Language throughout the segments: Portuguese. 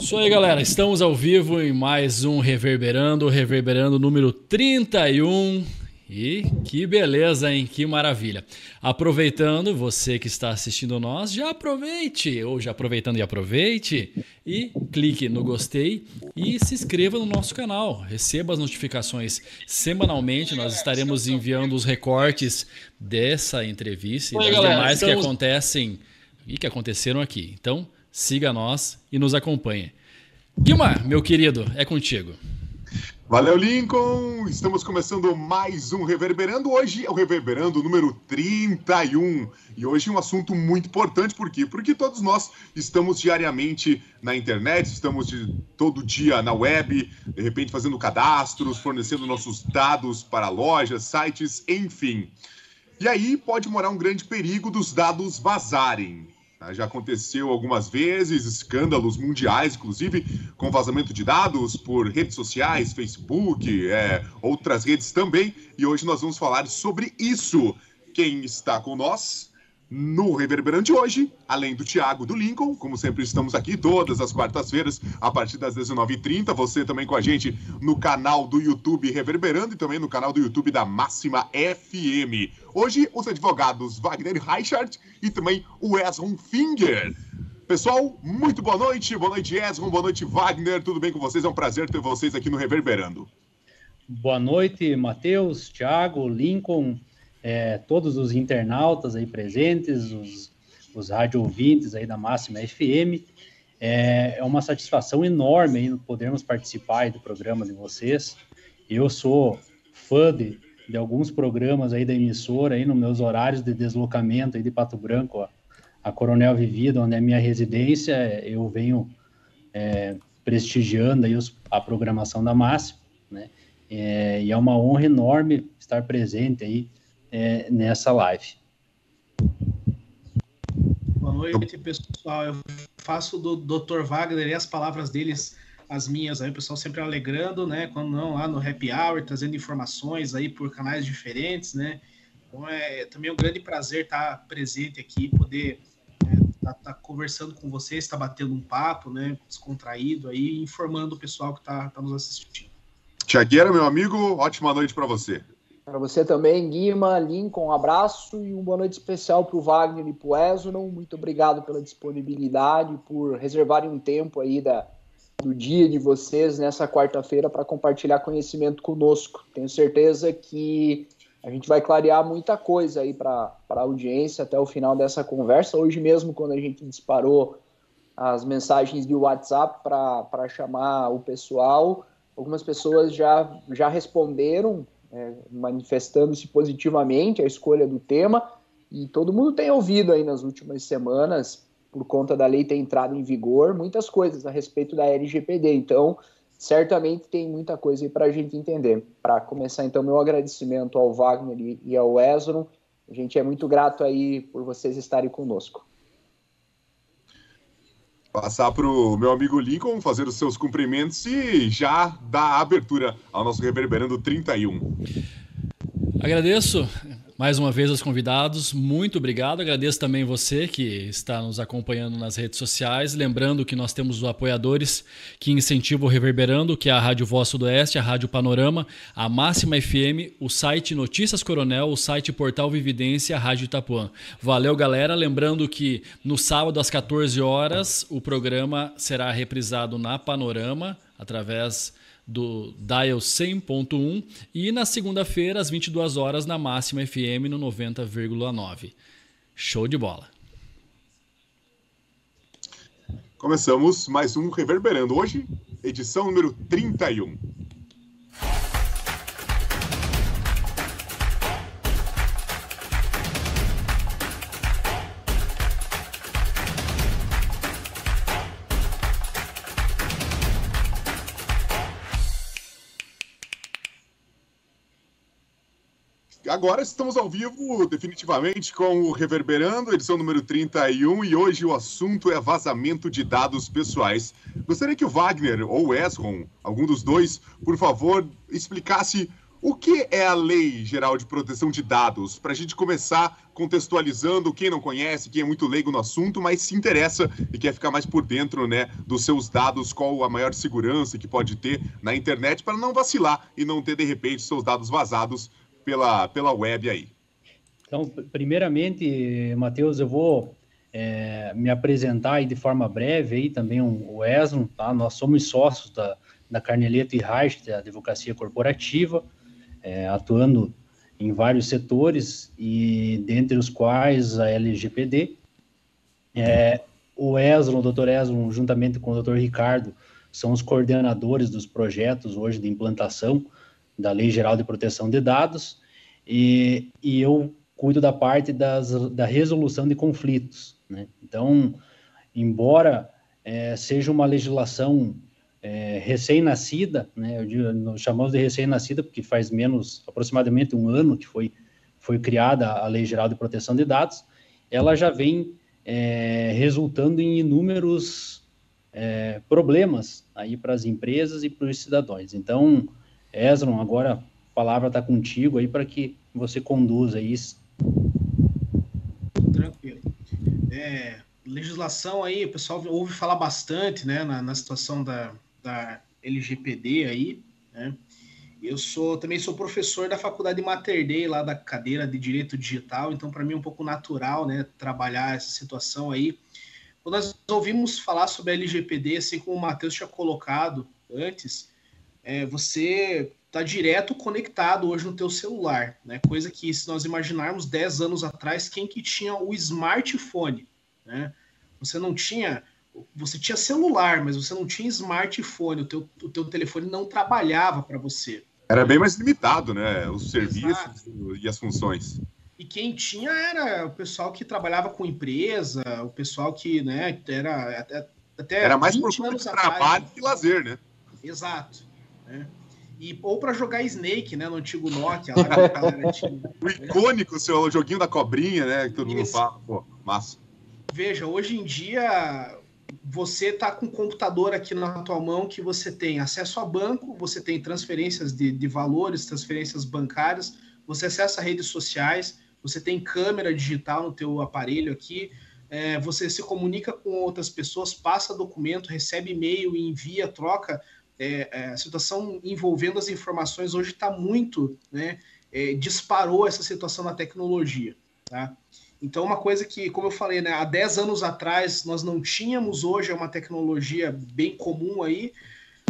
Isso aí, galera. Estamos ao vivo em mais um Reverberando, Reverberando número 31. E que beleza, hein? Que maravilha. Aproveitando, você que está assistindo nós, já aproveite, ou já aproveitando e aproveite, e clique no gostei e se inscreva no nosso canal. Receba as notificações semanalmente, nós estaremos enviando os recortes dessa entrevista e das demais que acontecem e que aconteceram aqui. Então, siga nós e nos acompanhe. Guilmar, meu querido, é contigo. Valeu, Lincoln! Estamos começando mais um Reverberando. Hoje é o Reverberando número 31. E hoje um assunto muito importante, por quê? Porque todos nós estamos diariamente na internet, estamos de, todo dia na web, de repente fazendo cadastros, fornecendo nossos dados para lojas, sites, enfim. E aí pode morar um grande perigo dos dados vazarem. Tá? Já aconteceu algumas vezes, escândalos mundiais, inclusive, com vazamento de dados por redes sociais, Facebook, é, outras redes também. E hoje nós vamos falar sobre isso. Quem está com nós? No Reverberante hoje, além do Thiago do Lincoln, como sempre estamos aqui todas as quartas-feiras, a partir das 19h30. Você também com a gente no canal do YouTube Reverberando e também no canal do YouTube da Máxima FM. Hoje, os advogados Wagner Reichert e também o Esron Finger. Pessoal, muito boa noite. Boa noite, Esron. Boa noite, Wagner. Tudo bem com vocês? É um prazer ter vocês aqui no Reverberando. Boa noite, Matheus, Thiago, Lincoln é, todos os internautas aí presentes, os, os rádio ouvintes aí da Máxima FM. É, é uma satisfação enorme aí podermos participar do programa de vocês. Eu sou fã de, de alguns programas aí da emissora aí nos meus horários de deslocamento aí de Pato Branco, a, a Coronel Vivida, onde é minha residência, eu venho é, prestigiando aí os, a programação da Máxima, né? É, e é uma honra enorme estar presente aí é, nessa live. Boa noite, pessoal. Eu faço do Dr. Wagner e as palavras deles as minhas aí, o pessoal sempre alegrando, né? Quando não, lá no Happy Hour, trazendo informações aí por canais diferentes, né? Então é também um grande prazer estar presente aqui, poder estar é, tá, tá conversando com vocês, estar tá batendo um papo, né? Descontraído aí, informando o pessoal que está tá nos assistindo. Tiagueira, meu amigo, ótima noite para você. Para você também, Guima, Lincoln, um abraço e uma boa noite especial para o Wagner e para o. Muito obrigado pela disponibilidade, por reservarem um tempo aí da, do dia de vocês nessa quarta-feira para compartilhar conhecimento conosco. Tenho certeza que a gente vai clarear muita coisa aí para a audiência até o final dessa conversa. Hoje mesmo, quando a gente disparou as mensagens de WhatsApp para chamar o pessoal, algumas pessoas já, já responderam é, manifestando-se positivamente a escolha do tema, e todo mundo tem ouvido aí nas últimas semanas, por conta da lei ter entrado em vigor, muitas coisas a respeito da LGPD. Então, certamente tem muita coisa aí para a gente entender. Para começar, então, meu agradecimento ao Wagner e ao Ezron. A gente é muito grato aí por vocês estarem conosco. Passar para o meu amigo Lincoln fazer os seus cumprimentos e já dar abertura ao nosso Reverberando 31. Agradeço mais uma vez aos convidados, muito obrigado. Agradeço também você que está nos acompanhando nas redes sociais. Lembrando que nós temos os apoiadores que incentivam o Reverberando, que é a Rádio Voz Sudoeste, a Rádio Panorama, a Máxima FM, o site Notícias Coronel, o site Portal Vividência, a Rádio Itapuã. Valeu, galera. Lembrando que no sábado às 14 horas o programa será reprisado na Panorama através do Dial 100.1 e na segunda-feira às 22 horas na Máxima FM no 90,9. Show de bola. Começamos mais um Reverberando hoje, edição número 31. Agora estamos ao vivo, definitivamente, com o Reverberando, edição número 31, e hoje o assunto é vazamento de dados pessoais. Gostaria que o Wagner ou o Esron, algum dos dois, por favor, explicasse O que é a Lei Geral de Proteção de Dados? Para a gente começar contextualizando quem não conhece, quem é muito leigo no assunto, mas se interessa e quer ficar mais por dentro né, dos seus dados, qual a maior segurança que pode ter na internet para não vacilar e não ter, de repente, seus dados vazados pela, pela web aí. Então, primeiramente, Matheus, eu vou é, me apresentar aí de forma breve aí também um, o Esron, tá? Nós somos sócios da, da Carneleto e Reich, da Advocacia Corporativa, é, atuando em vários setores e dentre os quais a LGPD. É, o Esron, o Dr. Esron, juntamente com o Dr. Ricardo, são os coordenadores dos projetos hoje de implantação da Lei Geral de Proteção de Dados e, e eu cuido da parte das, da resolução de conflitos. Né? Então, embora é, seja uma legislação é, recém-nascida, né? Nós chamamos de recém-nascida porque faz menos, aproximadamente um ano que foi, foi criada a Lei Geral de Proteção de Dados, ela já vem é, resultando em inúmeros é, problemas aí para as empresas e para os cidadãos. Então, Esron, agora a palavra está contigo aí para que você conduza isso. Tranquilo. É, legislação aí, o pessoal ouve falar bastante, né, na, na situação da, da LGPD aí, né? Eu sou também sou professor da faculdade Mater Dei, lá da cadeira de Direito Digital, então para mim é um pouco natural, né, trabalhar essa situação aí. Quando nós ouvimos falar sobre a LGPD, assim como o Matheus tinha colocado antes, é, você está direto conectado hoje no teu celular, né? Coisa que se nós imaginarmos 10 anos atrás, quem que tinha o smartphone, né? Você não tinha você tinha celular, mas você não tinha smartphone, o teu, o teu telefone não trabalhava para você. Era bem mais limitado, né? Os serviços Exato. e as funções. E quem tinha era o pessoal que trabalhava com empresa, o pessoal que, né, era até, até era mais por de trabalho que lazer, né? Exato. Né? E, ou para jogar Snake, né, no antigo Nokia. Lá, o icônico seu joguinho da cobrinha, né, que todo Isso. mundo fala. Pô, massa. Veja, hoje em dia você está com um computador aqui na tua mão que você tem acesso a banco, você tem transferências de, de valores, transferências bancárias, você acessa redes sociais, você tem câmera digital no teu aparelho aqui, é, você se comunica com outras pessoas, passa documento, recebe e-mail, envia, troca. É, é, a situação envolvendo as informações hoje está muito, né, é, disparou essa situação na tecnologia, tá? Então, uma coisa que, como eu falei, né, há 10 anos atrás nós não tínhamos, hoje é uma tecnologia bem comum aí,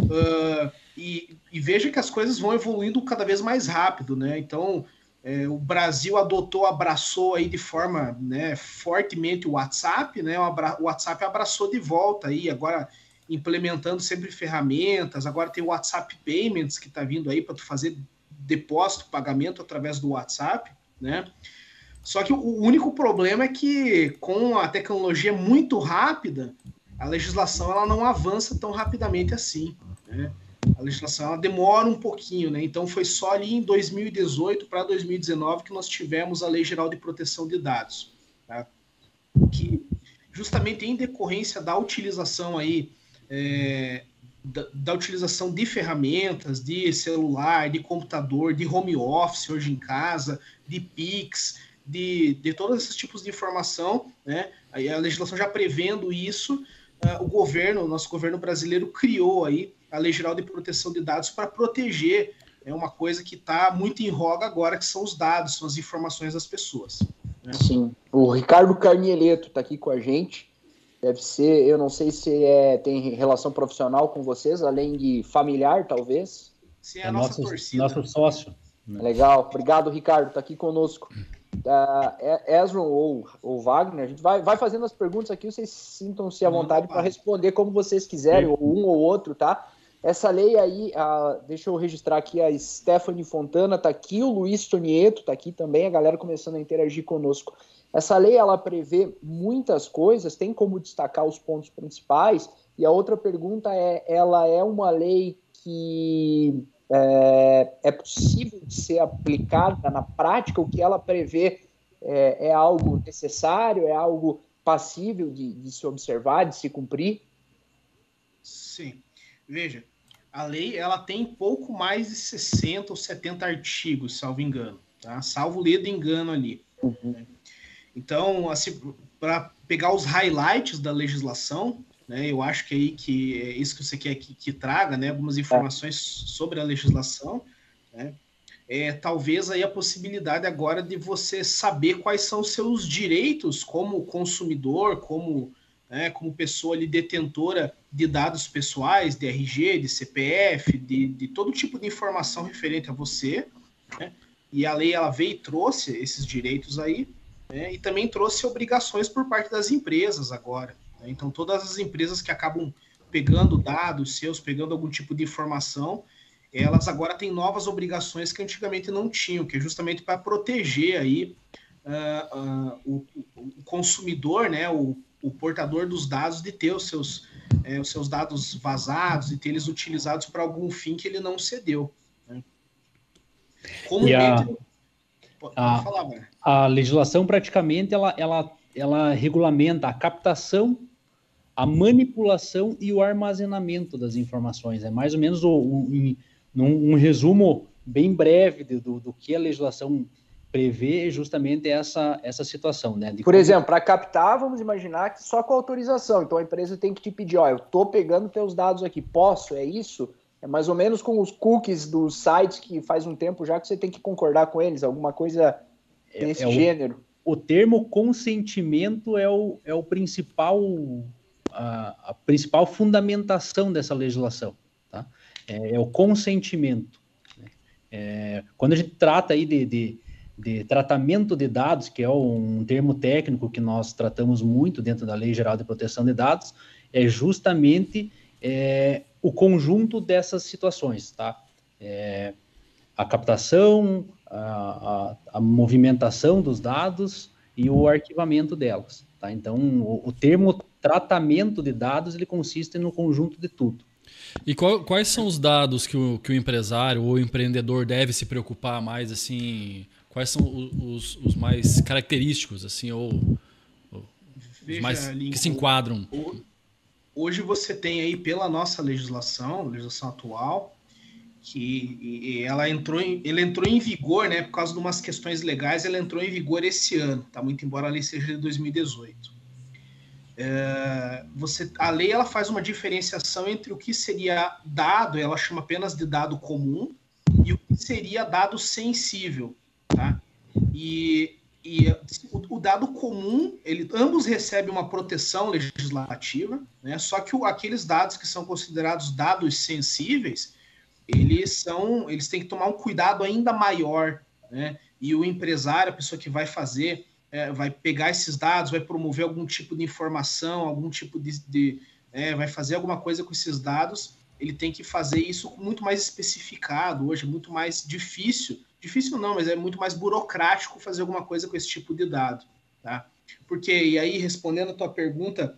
uh, e, e, veja que as coisas vão evoluindo cada vez mais rápido, né? Então, é, o Brasil adotou, abraçou aí de forma né, fortemente o WhatsApp, né? O WhatsApp abraçou de volta aí, agora implementando sempre ferramentas, agora tem o WhatsApp Payments que está vindo aí para tu fazer depósito, pagamento através do WhatsApp, né? Só que o único problema é que com a tecnologia muito rápida, a legislação ela não avança tão rapidamente assim. Né? A legislação ela demora um pouquinho, né? Então foi só ali em 2018 para 2019 que nós tivemos a Lei Geral de Proteção de Dados, tá? que justamente em decorrência da utilização aí é, da, da, utilização de ferramentas, de celular, de computador, de home office hoje em casa, de Pix, de, de todos esses tipos de informação, né? A legislação já prevendo isso, uh, o governo, o nosso governo brasileiro criou aí a Lei Geral de Proteção de Dados para proteger é uma coisa que está muito em roga agora, que são os dados, são as informações das pessoas. Né? Sim. O Ricardo Carnieleto está aqui com a gente. Deve ser, eu não sei se é, tem relação profissional com vocês, além de familiar, talvez. Sim, é a é nossa nosso, torcida. Nosso sócio. Né? Legal. Obrigado, Ricardo, está aqui conosco uh, Ezra ou, ou Wagner, a gente vai, vai fazendo as perguntas aqui, vocês sintam-se à vontade para responder como vocês quiserem, ou um ou outro, tá? Essa lei aí, uh, deixa eu registrar aqui, a Stephanie Fontana tá aqui, o Luiz Tonieto tá aqui também, a galera começando a interagir conosco. Essa lei, ela prevê muitas coisas, tem como destacar os pontos principais, e a outra pergunta é, ela é uma lei que é, é possível de ser aplicada na prática, o que ela prevê é, é algo necessário, é algo passível de, de, se observar, de se cumprir? Sim. Veja, a lei ela tem pouco mais de 60 ou 70 artigos, salvo engano, tá? Salvo ledo engano ali. Uhum. Então, assim, para pegar os highlights da legislação, né, eu acho que é aí que é isso que você quer que, que traga, né, algumas informações sobre a legislação, né, é, talvez aí a possibilidade agora de você saber quais são os seus direitos como consumidor, como, né, como pessoa ali detentora de dados pessoais, de RG, de CPF, de, de todo tipo de informação referente a você, né, e a lei ela veio e trouxe esses direitos aí, né, e também trouxe obrigações por parte das empresas agora. Né, então, todas as empresas que acabam pegando dados seus, pegando algum tipo de informação, elas agora têm novas obrigações que antigamente não tinham, que é justamente para proteger aí uh, uh, o, o, consumidor, né, o, o, portador dos dados, de ter os seus, eh, os seus dados vazados, de ter eles utilizados para algum fim que ele não cedeu. Né? Comumente... A, falar, a legislação praticamente ela, ela, ela regulamenta a captação a manipulação e o armazenamento das informações. É mais ou menos o, o, num um resumo bem breve do, do que a legislação prevê justamente essa, essa situação, né? Por como... exemplo, para captar, vamos imaginar que só com autorização. Então a empresa tem que te pedir, ó, eu tô pegando teus dados aqui, posso? É isso? É mais ou menos com os cookies dos sites que faz um tempo já que você tem que concordar com eles, alguma coisa é, desse é gênero. O, o, termo consentimento é o, é o principal a, a principal fundamentação dessa legislação é, é o consentimento. Né? É, quando a gente trata aí de, de, de, tratamento de dados, que é um termo técnico que nós tratamos muito dentro da Lei Geral de Proteção de Dados, é justamente é, o conjunto dessas situações, tá? É, a captação, a, a, a, movimentação dos dados e o arquivamento delas, tá? Então, o, o termo tratamento de dados, ele consiste no conjunto de tudo. E qual, quais são os dados que o, que o empresário ou o empreendedor deve se preocupar mais, assim? Quais são os, os mais característicos, assim, ou, ou os mais que se enquadram? Hoje você tem aí pela nossa legislação, legislação atual, que ela entrou em, ele entrou em vigor, né, por causa de umas questões legais, ela entrou em vigor esse ano, tá muito embora a lei seja de 2018. É, você, a lei ela faz uma diferenciação entre o que seria dado, ela chama apenas de dado comum, e o que seria dado sensível. Tá? E, e o, o, dado comum, ele, ambos recebem uma proteção legislativa, né? só que o, aqueles dados que são considerados dados sensíveis, eles são, eles têm que tomar um cuidado ainda maior, né? E o empresário, a pessoa que vai fazer é, vai pegar esses dados, vai promover algum tipo de informação, algum tipo de. de é, vai fazer alguma coisa com esses dados, ele tem que fazer isso muito mais especificado. Hoje é muito mais difícil. Difícil não, mas é muito mais burocrático fazer alguma coisa com esse tipo de dado. Tá? Porque, e aí, respondendo a tua pergunta,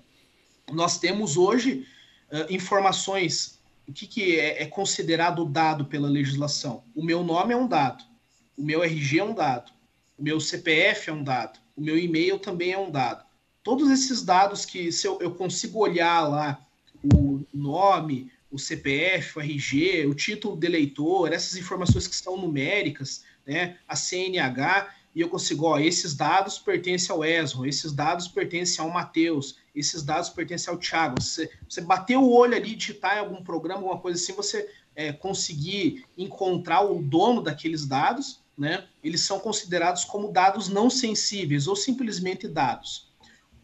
nós temos hoje uh, informações. O que, que é, é considerado dado pela legislação? O meu nome é um dado, o meu RG é um dado, o meu CPF é um dado, o meu e-mail também é um dado. Todos esses dados que se eu, eu consigo olhar lá o nome, o CPF, o RG, o título de eleitor, essas informações que são numéricas, né, a CNH, e eu consigo, ó, esses dados pertencem ao Esro, esses dados pertencem ao Matheus, esses dados pertencem ao Thiago. Você, você bater o olho ali, digitar em algum programa, alguma coisa assim, você é, conseguir encontrar o dono daqueles dados, né, eles são considerados como dados não sensíveis ou simplesmente dados.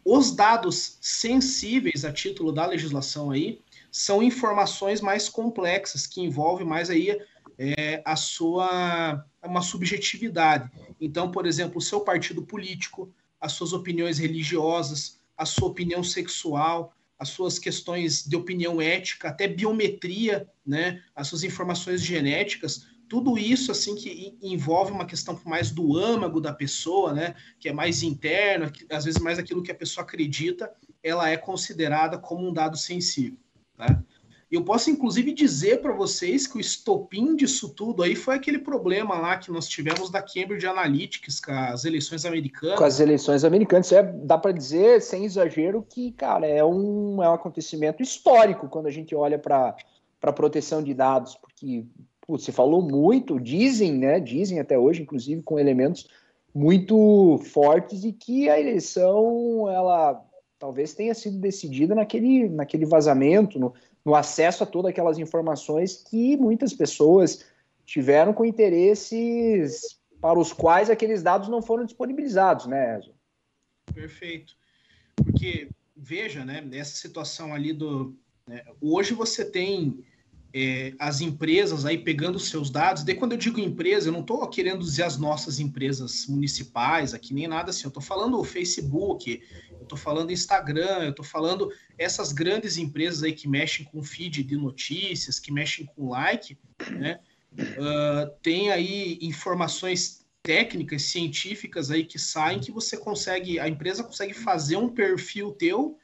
Os dados sensíveis, a título da legislação aí, são informações mais complexas, que envolvem mais aí é, a sua uma subjetividade. Então, por exemplo, o seu partido político, as suas opiniões religiosas, a sua opinião sexual, as suas questões de opinião ética, até biometria, né, as suas informações genéticas, tudo isso assim que envolve uma questão mais do âmago da pessoa, né, que é mais interno, às vezes mais aquilo que a pessoa acredita, ela é considerada como um dado sensível, né? Eu posso inclusive dizer para vocês que o estopim disso tudo aí foi aquele problema lá que nós tivemos da Cambridge Analytics com as eleições americanas. Com as eleições americanas, é, dá para dizer sem exagero que, cara, é um, é um acontecimento histórico quando a gente olha para para proteção de dados, porque putz, você falou muito, dizem, né? Dizem até hoje, inclusive, com elementos muito fortes e que a eleição ela talvez tenha sido decidida naquele, naquele vazamento, no, no acesso a todas aquelas informações que muitas pessoas tiveram com interesses para os quais aqueles dados não foram disponibilizados, né, Ezio? Perfeito. Porque, veja, né, nessa situação ali do. Né, hoje você tem é, as empresas aí pegando seus dados. De quando eu digo empresa, eu não estou querendo dizer as nossas empresas municipais aqui, nem nada assim. Eu estou falando o Facebook, eu estou falando Instagram, eu estou falando essas grandes empresas aí que mexem com feed de notícias, que mexem com like, né? Uh, tem aí informações técnicas, científicas aí que saem que você consegue, a empresa consegue fazer um perfil teu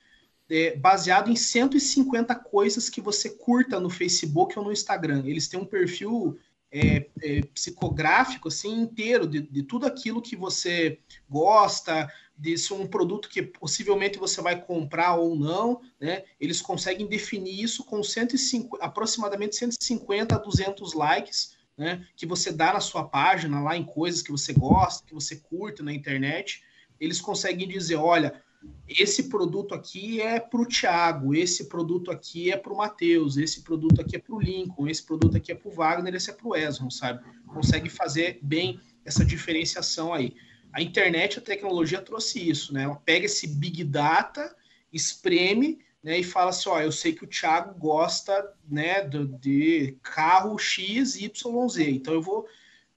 é, baseado em 150 coisas que você curta no Facebook ou no Instagram. Eles têm um perfil é, é, psicográfico assim inteiro de, de, tudo aquilo que você gosta, de um produto que possivelmente você vai comprar ou não, né? Eles conseguem definir isso com 150, aproximadamente 150 a 200 likes, né? Que você dá na sua página lá em coisas que você gosta, que você curte na internet. Eles conseguem dizer, olha, esse produto aqui é para o Thiago, esse produto aqui é para o Matheus, esse produto aqui é para o Lincoln, esse produto aqui é para o Wagner, esse é para o Esron, sabe? Consegue fazer bem essa diferenciação aí. A internet, a tecnologia trouxe isso, né? Ela pega esse big data, espreme, né, e fala assim, ó, eu sei que o Thiago gosta, né, de, de carro X, Y, Z, então eu vou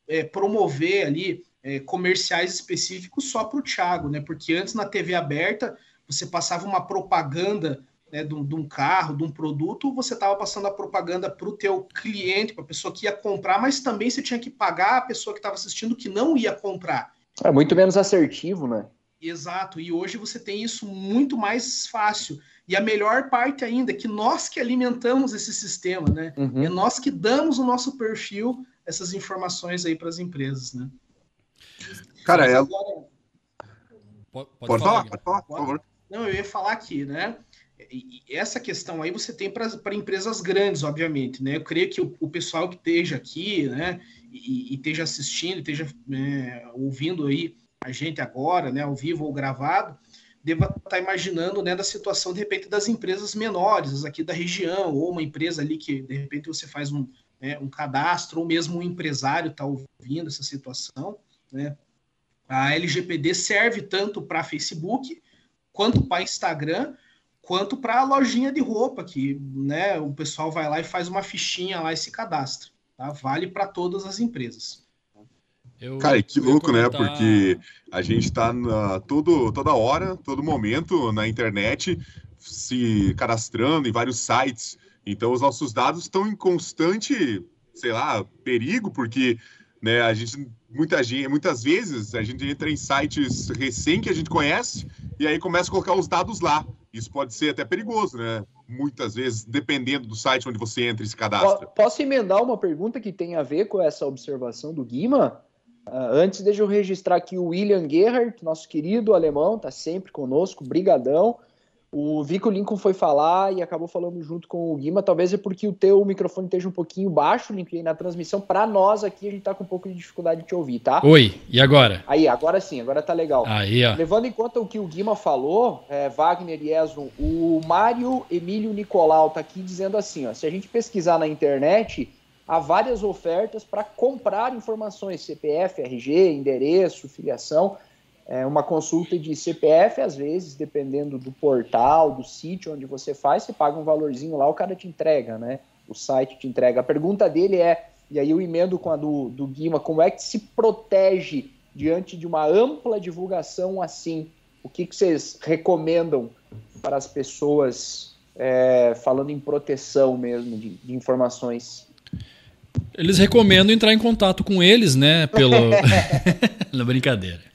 é, promover ali é, comerciais específicos só para o Thiago, né? Porque antes na TV aberta você passava uma propaganda né, de, um, de um carro, de um produto, você estava passando a propaganda para o teu cliente, para a pessoa que ia comprar, mas também você tinha que pagar a pessoa que estava assistindo que não ia comprar. É muito menos assertivo, né? Exato, e hoje você tem isso muito mais fácil. E a melhor parte ainda é que nós que alimentamos esse sistema, né? Uhum. É nós que damos o nosso perfil, essas informações aí para as empresas, né? Cara, é. Pode, pode, pode falar, pode falar, por favor. Não, eu ia falar aqui, né? E essa questão aí você tem para empresas grandes, obviamente, né? Eu creio que o, o pessoal que esteja aqui, né, e, e esteja assistindo, esteja é, ouvindo aí a gente agora, né, ao vivo ou gravado, deva estar tá imaginando, né, da situação de repente das empresas menores aqui da região ou uma empresa ali que de repente você faz um, né, um cadastro ou mesmo um empresário está ouvindo essa situação, né? A LGPD serve tanto para Facebook, quanto para Instagram, quanto para a lojinha de roupa, que né, o pessoal vai lá e faz uma fichinha lá e se cadastra. Tá? Vale para todas as empresas. Eu, Cara, que louco, né? comentar... né? Porque a gente está todo, toda hora, todo momento na internet se cadastrando em vários sites. Então, os nossos dados estão em constante, sei lá, perigo, porque né, a gente muita gente, muitas vezes a gente entra em sites recém que a gente conhece e aí começa a colocar os dados lá. Isso pode ser até perigoso, né? Muitas vezes, dependendo do site onde você entra e se cadastra. Posso emendar uma pergunta que tem a ver com essa observação do Guima? Uh, antes, deixa eu registrar aqui o William Gerhardt, nosso querido alemão, está sempre conosco, brigadão. O Vico Lincoln foi falar e acabou falando junto com o Guima. Talvez é porque o teu microfone esteja um pouquinho baixo, Lincoln, na transmissão. Para nós aqui, a gente tá com um pouco de dificuldade de te ouvir, tá? Oi, e agora? Aí, agora sim, agora tá legal. Aí, ó. Levando em conta o que o Guima falou, é, Wagner e Eson, o Mário Emílio Nicolau tá aqui dizendo assim, ó, se a gente pesquisar na internet, há várias ofertas para comprar informações, CPF, RG, endereço, filiação é, uma consulta de CPF, às vezes, dependendo do portal, do sítio onde você faz, você paga um valorzinho lá, o cara te entrega, né? O site te entrega. A pergunta dele é, e aí eu emendo com a do, do Guima, como é que se protege diante de uma ampla divulgação assim? O que, que vocês recomendam para as pessoas, é, falando em proteção mesmo de, de informações? Eles recomendam entrar em contato com eles, né? Pelo. Na brincadeira.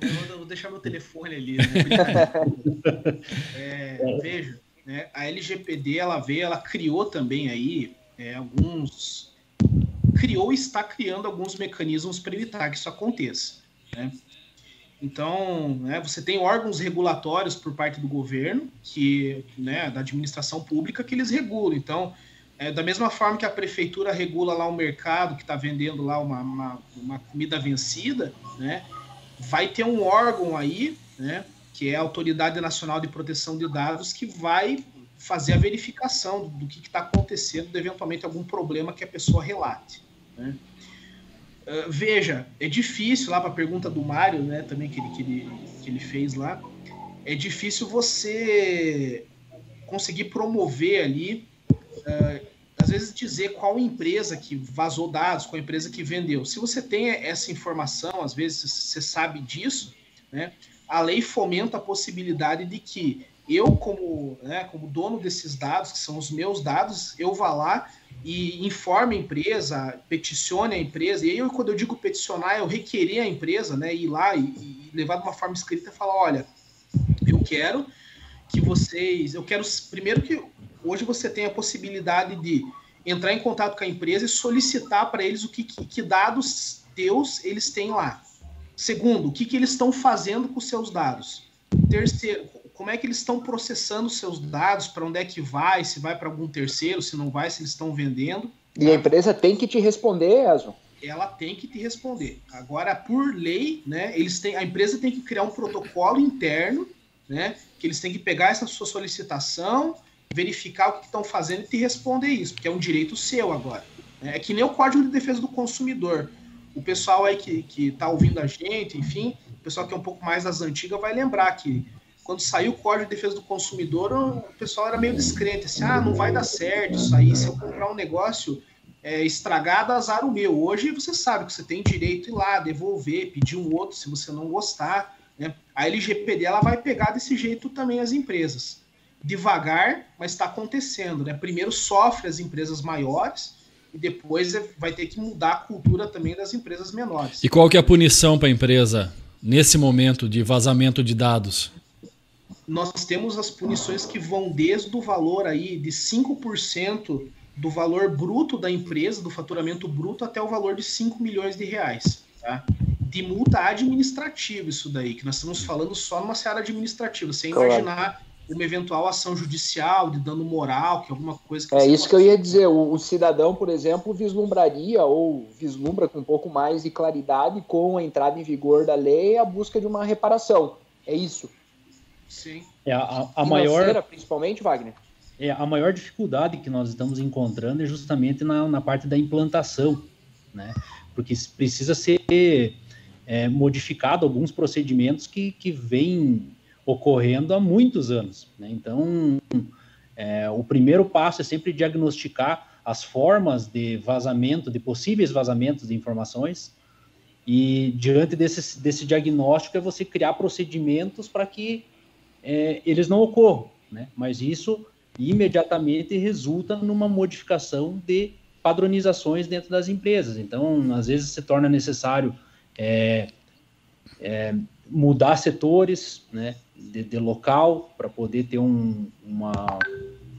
Eu vou deixar meu telefone ali, né? é, veja, né? a LGPD ela veio, ela criou também aí é, alguns. Criou e está criando alguns mecanismos para evitar que isso aconteça. Né? Então, né, você tem órgãos regulatórios por parte do governo, que, né, da administração pública, que eles regulam. Então, É, da mesma forma que a prefeitura regula lá o mercado que está vendendo lá uma, uma, uma, comida vencida, né? Vai ter um órgão aí, né? Que é a Autoridade Nacional de Proteção de Dados, que vai fazer a verificação do que está acontecendo, de eventualmente algum problema que a pessoa relate. Né? Uh, veja, é difícil lá para a pergunta do Mário, né? Também que ele, que ele, que ele fez lá, é difícil você conseguir promover ali uh, às vezes dizer qual empresa que vazou dados, qual empresa que vendeu. Se você tem essa informação, às vezes você sabe disso, né? A lei fomenta a possibilidade de que eu, como, né, como dono desses dados, que são os meus dados, eu vá lá e informe a empresa, peticione a empresa. E aí, eu, quando eu digo peticionar, eu requerer a empresa, né, ir lá e, e levar de uma forma escrita e falar: olha, eu quero que vocês. Eu quero primeiro que hoje você tem a possibilidade de entrar em contato com a empresa e solicitar para eles o que, que, que, dados teus eles têm lá. Segundo, o que, que eles estão fazendo com seus dados. Terceiro, como é que eles estão processando os seus dados, para onde é que vai, se vai para algum terceiro, se não vai, se eles estão vendendo. E a empresa tem que te responder, Azo. Ela tem que te responder. Agora, por lei, né, eles têm, a empresa tem que criar um protocolo interno, né, que eles têm que pegar essa sua solicitação, verificar o que estão fazendo e te responder isso, porque é um direito seu agora. É que nem o Código de Defesa do Consumidor. O pessoal aí que, que tá ouvindo a gente, enfim, o pessoal que é um pouco mais das antigas vai lembrar que quando saiu o Código de Defesa do Consumidor, o pessoal era meio descrente, assim, ah, não vai dar certo isso aí, se eu comprar um negócio é, estragado, azar o meu. Hoje você sabe que você tem direito ir lá, devolver, pedir um outro se você não gostar. Né? A LGPD ela vai pegar desse jeito também as empresas devagar, mas está acontecendo. Né? Primeiro sofre as empresas maiores e depois é, vai ter que mudar a cultura também das empresas menores. E qual que é a punição para a empresa nesse momento de vazamento de dados? Nós temos as punições que vão desde o valor aí de 5% do valor bruto da empresa, do faturamento bruto, até o valor de 5 milhões de reais. Tá? De multa administrativa, isso daí, que nós estamos falando só numa seara administrativa, sem claro. imaginar uma eventual ação judicial de dano moral, que é alguma coisa que É isso que eu ia dizer. O, o, cidadão, por exemplo, vislumbraria ou vislumbra com um pouco mais de claridade com a entrada em vigor da lei a busca de uma reparação. É isso. Sim. É a, a maior principalmente, Wagner. É a maior dificuldade que nós estamos encontrando é justamente na, na parte da implantação, né? Porque precisa ser é, modificado alguns procedimentos que, que vêm ocorrendo há muitos anos. Né? Então, é, o primeiro passo é sempre diagnosticar as formas de vazamento, de possíveis vazamentos de informações, e diante desse, desse diagnóstico é você criar procedimentos para que é, eles não ocorram. Né? Mas isso imediatamente resulta numa modificação de padronizações dentro das empresas. Então, às vezes se torna necessário é, é, mudar setores, né? de, de local para poder ter um, uma,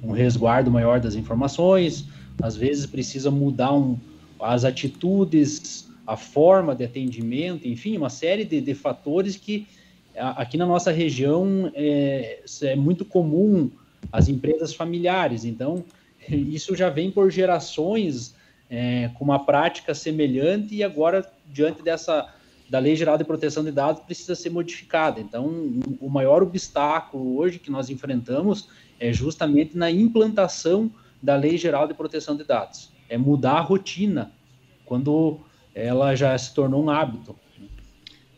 um resguardo maior das informações. Às vezes precisa mudar um, as atitudes, a forma de atendimento, enfim, uma série de, de fatores que aqui na nossa região é, é muito comum as empresas familiares. Então, isso já vem por gerações é, com uma prática semelhante e agora, diante dessa da Lei Geral de Proteção de Dados precisa ser modificada. Então, o maior obstáculo hoje que nós enfrentamos é justamente na implantação da Lei Geral de Proteção de Dados. É mudar a rotina quando ela já se tornou um hábito.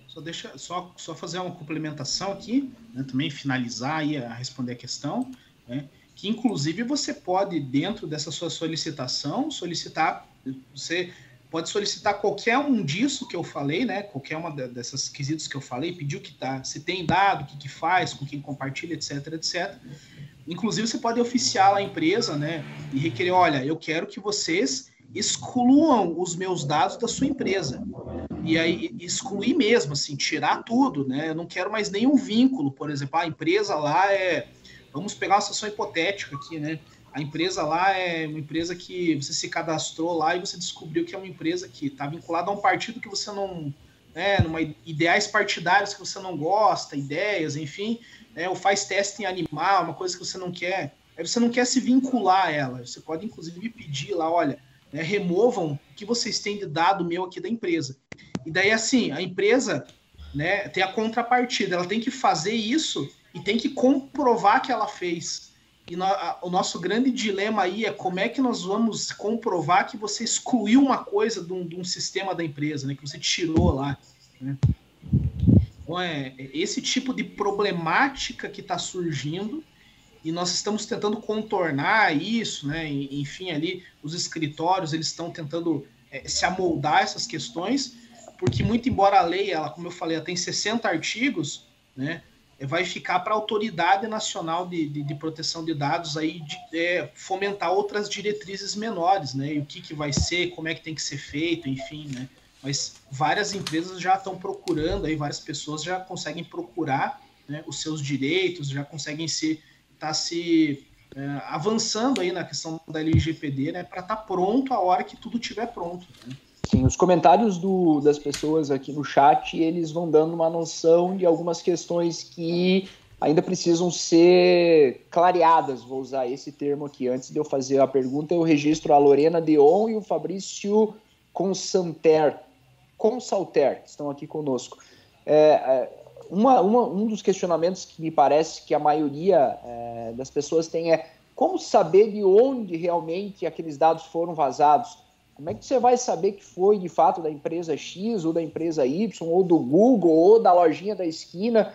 Só deixa só, só fazer uma complementação aqui, né, também finalizar a responder a questão, né, que inclusive você pode dentro dessa sua solicitação solicitar você pode solicitar qualquer um disso que eu falei, né? Qualquer uma dessas quesitos que eu falei, pedir o que tá, se tem dado, o que, que faz, com quem compartilha, etc, etc. Inclusive, você pode oficiar a empresa, né? E requerer, olha, eu quero que vocês excluam os meus dados da sua empresa. E aí, excluir mesmo, assim, tirar tudo, né? Eu não quero mais nenhum vínculo, por exemplo, a empresa lá é. Vamos pegar uma situação hipotética aqui, né? A empresa lá é uma empresa que você se cadastrou lá e você descobriu que é uma empresa que está vinculada a um partido que você não. Né, numa ideais partidários que você não gosta, ideias, enfim, né, ou faz teste em animal, uma coisa que você não quer. Aí você não quer se vincular a ela. Você pode, inclusive, pedir lá, olha, né, removam o que vocês têm de dado meu aqui da empresa. E daí, assim, a empresa né, tem a contrapartida, ela tem que fazer isso e tem que comprovar que ela fez. E no, a, o nosso grande dilema aí é como é que nós vamos comprovar que você excluiu uma coisa de um, de um sistema da empresa, né, que você tirou lá. Né? Então, é, é esse tipo de problemática que está surgindo e nós estamos tentando contornar isso, né? Enfim, ali os escritórios eles estão tentando é, se amoldar essas questões, porque muito embora a lei, ela, como eu falei, ela tem 60 artigos, né? Vai ficar para a autoridade nacional de, de, de, proteção de dados aí de, é, fomentar outras diretrizes menores, né? E o que, que vai ser, como é que tem que ser feito, enfim, né? Mas várias empresas já estão procurando, aí várias pessoas já conseguem procurar né, os seus direitos, já conseguem se está se é, avançando aí na questão da LGPD, né, para estar tá pronto a hora que tudo estiver pronto. Né? Sim, os comentários do, das pessoas aqui no chat, eles vão dando uma noção de algumas questões que ainda precisam ser clareadas, vou usar esse termo aqui. Antes de eu fazer a pergunta, eu registro a Lorena Deon e o Fabrício Consanter, Consalter, que estão aqui conosco. É, é, uma, uma, um dos questionamentos que me parece que a maioria é, das pessoas tem é como saber de onde realmente aqueles dados foram vazados? Como é que você vai saber que foi de fato da empresa X ou da empresa Y ou do Google ou da lojinha da esquina?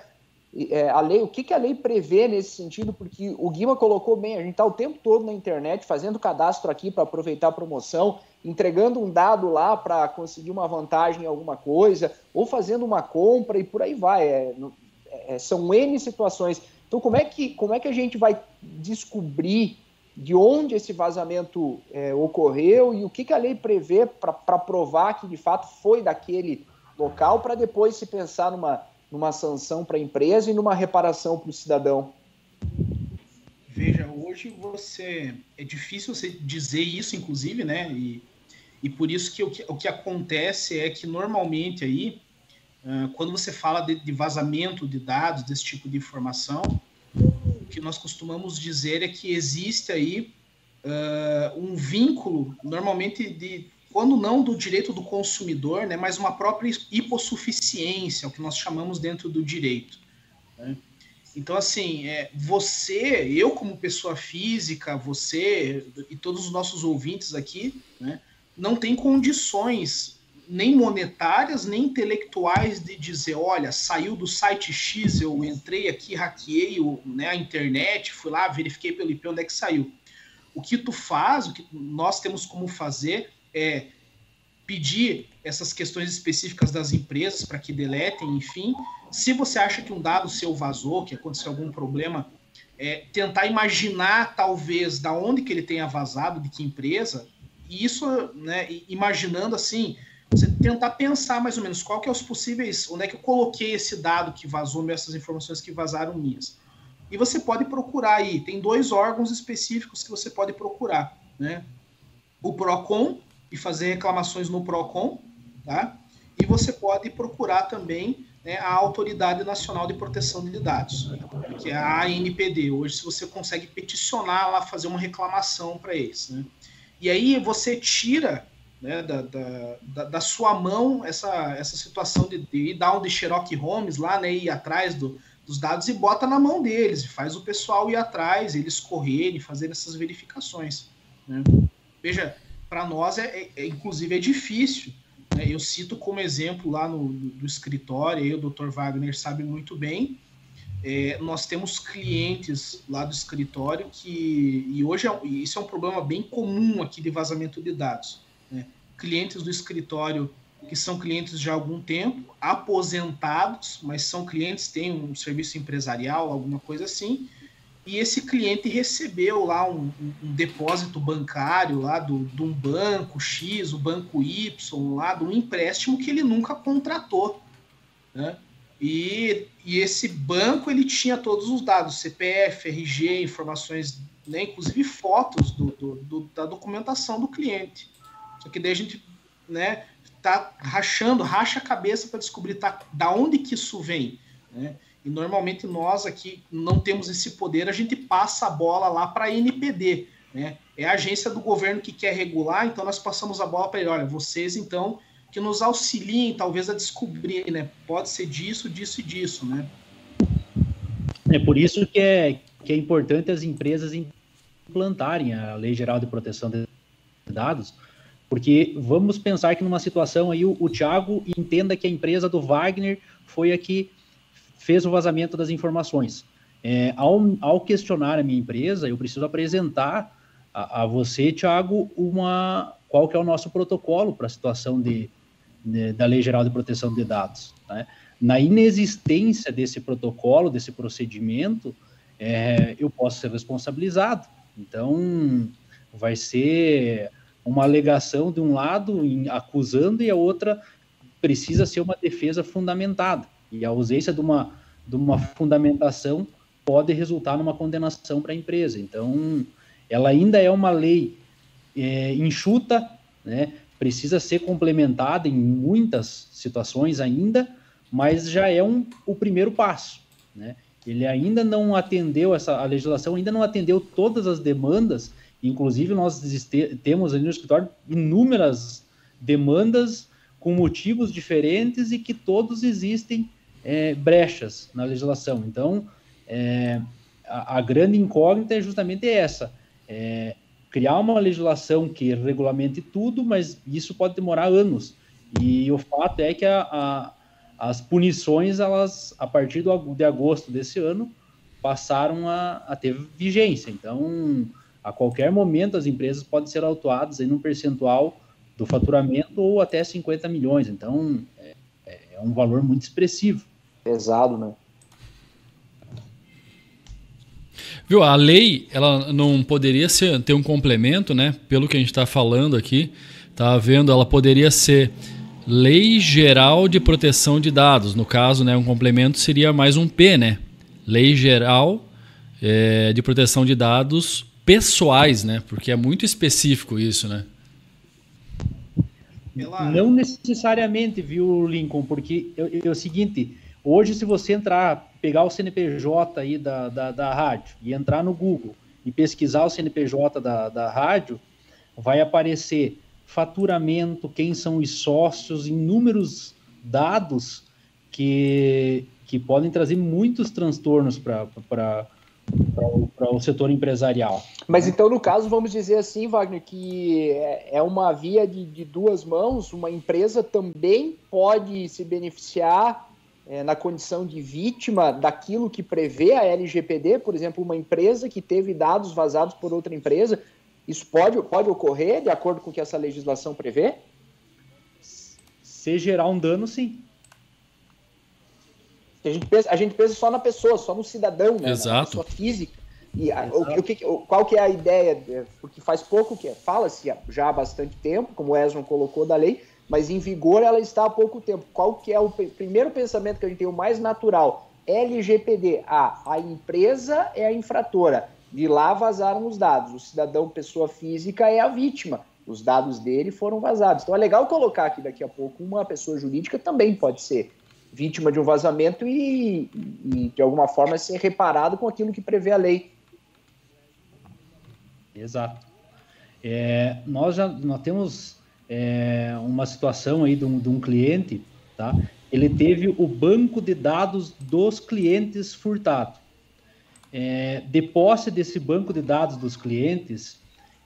É, a lei, o que, que a lei prevê nesse sentido? Porque o Guima colocou bem, a gente está o tempo todo na internet fazendo cadastro aqui para aproveitar a promoção, entregando um dado lá para conseguir uma vantagem em alguma coisa, ou fazendo uma compra e por aí vai. É, é, são N situações. Então, como é, que, como é que a gente vai descobrir de onde esse vazamento é, ocorreu e o que, que a lei prevê para provar que de fato foi daquele local, para depois se pensar numa numa sanção para a empresa e numa reparação para o cidadão? Veja, hoje você é difícil você dizer isso, inclusive, né? E, e por isso que o, que o que acontece é que normalmente aí, uh, quando você fala de, de, vazamento de dados, desse tipo de informação, que nós costumamos dizer é que existe aí uh, um vínculo, normalmente de quando não do direito do consumidor, né, mas uma própria hipossuficiência, o que nós chamamos dentro do direito. Né? Então, assim, é, você, eu como pessoa física, você e todos os nossos ouvintes aqui, né, não tem condições nem monetárias, nem intelectuais de dizer, olha, saiu do site X, eu entrei aqui, hackeei o, né, a internet, fui lá, verifiquei pelo IP onde é que saiu. O que tu faz, o que nós temos como fazer é pedir essas questões específicas das empresas para que deletem, enfim. Se você acha que um dado seu vazou, que aconteceu algum problema, é, tentar imaginar talvez da onde que ele tenha vazado, de que empresa, e isso, né, imaginando assim, você tentar pensar mais ou menos qual que é os possíveis, onde é que eu coloquei esse dado que vazou, essas informações que vazaram minhas. E você pode procurar aí, tem dois órgãos específicos que você pode procurar, né? O PROCON, e fazer reclamações no PROCON, tá? E você pode procurar também né, a Autoridade Nacional de Proteção de Dados, que é a ANPD. Hoje, se você consegue peticionar lá, fazer uma reclamação para eles. Né? E aí você tira né, da, da, da, sua mão essa, essa situação de, de ir um de Sherlock Holmes lá, né, ir atrás do, dos dados e bota na mão deles, e faz o pessoal ir atrás, eles correrem, fazer essas verificações. Né? Veja, para nós é, é, é, inclusive é difícil. Né? Eu cito como exemplo lá no do escritório, aí o Dr. Wagner sabe muito bem. É, nós temos clientes lá do escritório que e hoje é, isso é um problema bem comum aqui de vazamento de dados. Clientes do escritório que são clientes de algum tempo, aposentados, mas são clientes, têm um serviço empresarial, alguma coisa assim, e esse cliente recebeu lá um, um, depósito bancário lá do, de um banco X, o banco Y, lá de um empréstimo que ele nunca contratou, né? E, e esse banco ele tinha todos os dados, CPF, RG, informações, né, inclusive fotos do, do, do, da documentação do cliente. Só que daí a gente né, tá rachando, racha a cabeça para descobrir tá, da onde que isso vem. Né? E normalmente nós aqui não temos esse poder, a gente passa a bola lá para a NPD, né? É a agência do governo que quer regular, então nós passamos a bola para ele, olha, vocês então que nos auxiliem talvez a descobrir, né? Pode ser disso, disso e disso, né? É por isso que é, que é importante as empresas implantarem a Lei Geral de Proteção de Dados, porque vamos pensar que numa situação aí o, o Thiago entenda que a empresa do Wagner foi a que fez o vazamento das informações. É, ao, ao, questionar a minha empresa, eu preciso apresentar a, a, você, Thiago, uma, qual que é o nosso protocolo para a situação de, de, da Lei Geral de Proteção de Dados. Né? Na inexistência desse protocolo, desse procedimento, é, eu posso ser responsabilizado. Então, vai ser uma alegação de um lado em, acusando e a outra precisa ser uma defesa fundamentada. E a ausência de uma, de uma fundamentação pode resultar numa condenação para a empresa. Então, ela ainda é uma lei é, enxuta, né? precisa ser complementada em muitas situações ainda, mas já é um, o primeiro passo. Né? Ele ainda não atendeu, essa, a legislação ainda não atendeu todas as demandas, inclusive nós temos ali no escritório inúmeras demandas com motivos diferentes e que todos existem é, brechas na legislação. Então, é, a, a, grande incógnita é justamente essa: é, criar uma legislação que regulamente tudo, mas isso pode demorar anos. E o fato é que a, a, as punições, elas, a partir do, de agosto desse ano, passaram a, a, ter vigência. Então, a qualquer momento, as empresas podem ser autuadas em um percentual do faturamento ou até 50 milhões. Então, é, é um valor muito expressivo pesado, né? Viu, a lei, ela não poderia ser, ter um complemento, né? Pelo que a gente está falando aqui, tá vendo, ela poderia ser Lei Geral de Proteção de Dados. No caso, né, um complemento seria mais um P, né? Lei Geral é, de Proteção de Dados Pessoais, né? Porque é muito específico isso, né? Não necessariamente, viu, Lincoln? Porque é, é o seguinte, Hoje, se você entrar, pegar o CNPJ aí da, da, da rádio e entrar no Google e pesquisar o CNPJ da, da rádio, vai aparecer faturamento, quem são os sócios, inúmeros dados que, que podem trazer muitos transtornos para o setor empresarial. Mas então, no caso, vamos dizer assim, Wagner, que é, é uma via de, de duas mãos, uma empresa também pode se beneficiar é, na condição de vítima daquilo que prevê a LGPD, por exemplo, uma empresa que teve dados vazados por outra empresa, isso pode, pode ocorrer de acordo com o que essa legislação prevê? Se gerar um dano, sim. A gente pensa, a gente pensa só na pessoa, só no cidadão, né? Exato. Na pessoa física. E a, o, o que, qual que é a ideia? Porque faz pouco que fala-se já há bastante tempo, como o Esron colocou da lei, mas em vigor ela está há pouco tempo. Qual que é o primeiro pensamento que a gente tem, o mais natural? LGPD. Ah, a empresa é a infratora. De lá vazaram os dados. O cidadão, pessoa física, é a vítima. Os dados dele foram vazados. Então é legal colocar aqui daqui a pouco uma pessoa jurídica também pode ser vítima de um vazamento e, e de alguma forma ser reparado com aquilo que prevê a lei. Exato. É, nós já nós temos é, uma situação aí de um, de um cliente, tá? Ele teve o banco de dados dos clientes furtado. É, de posse desse banco de dados dos clientes,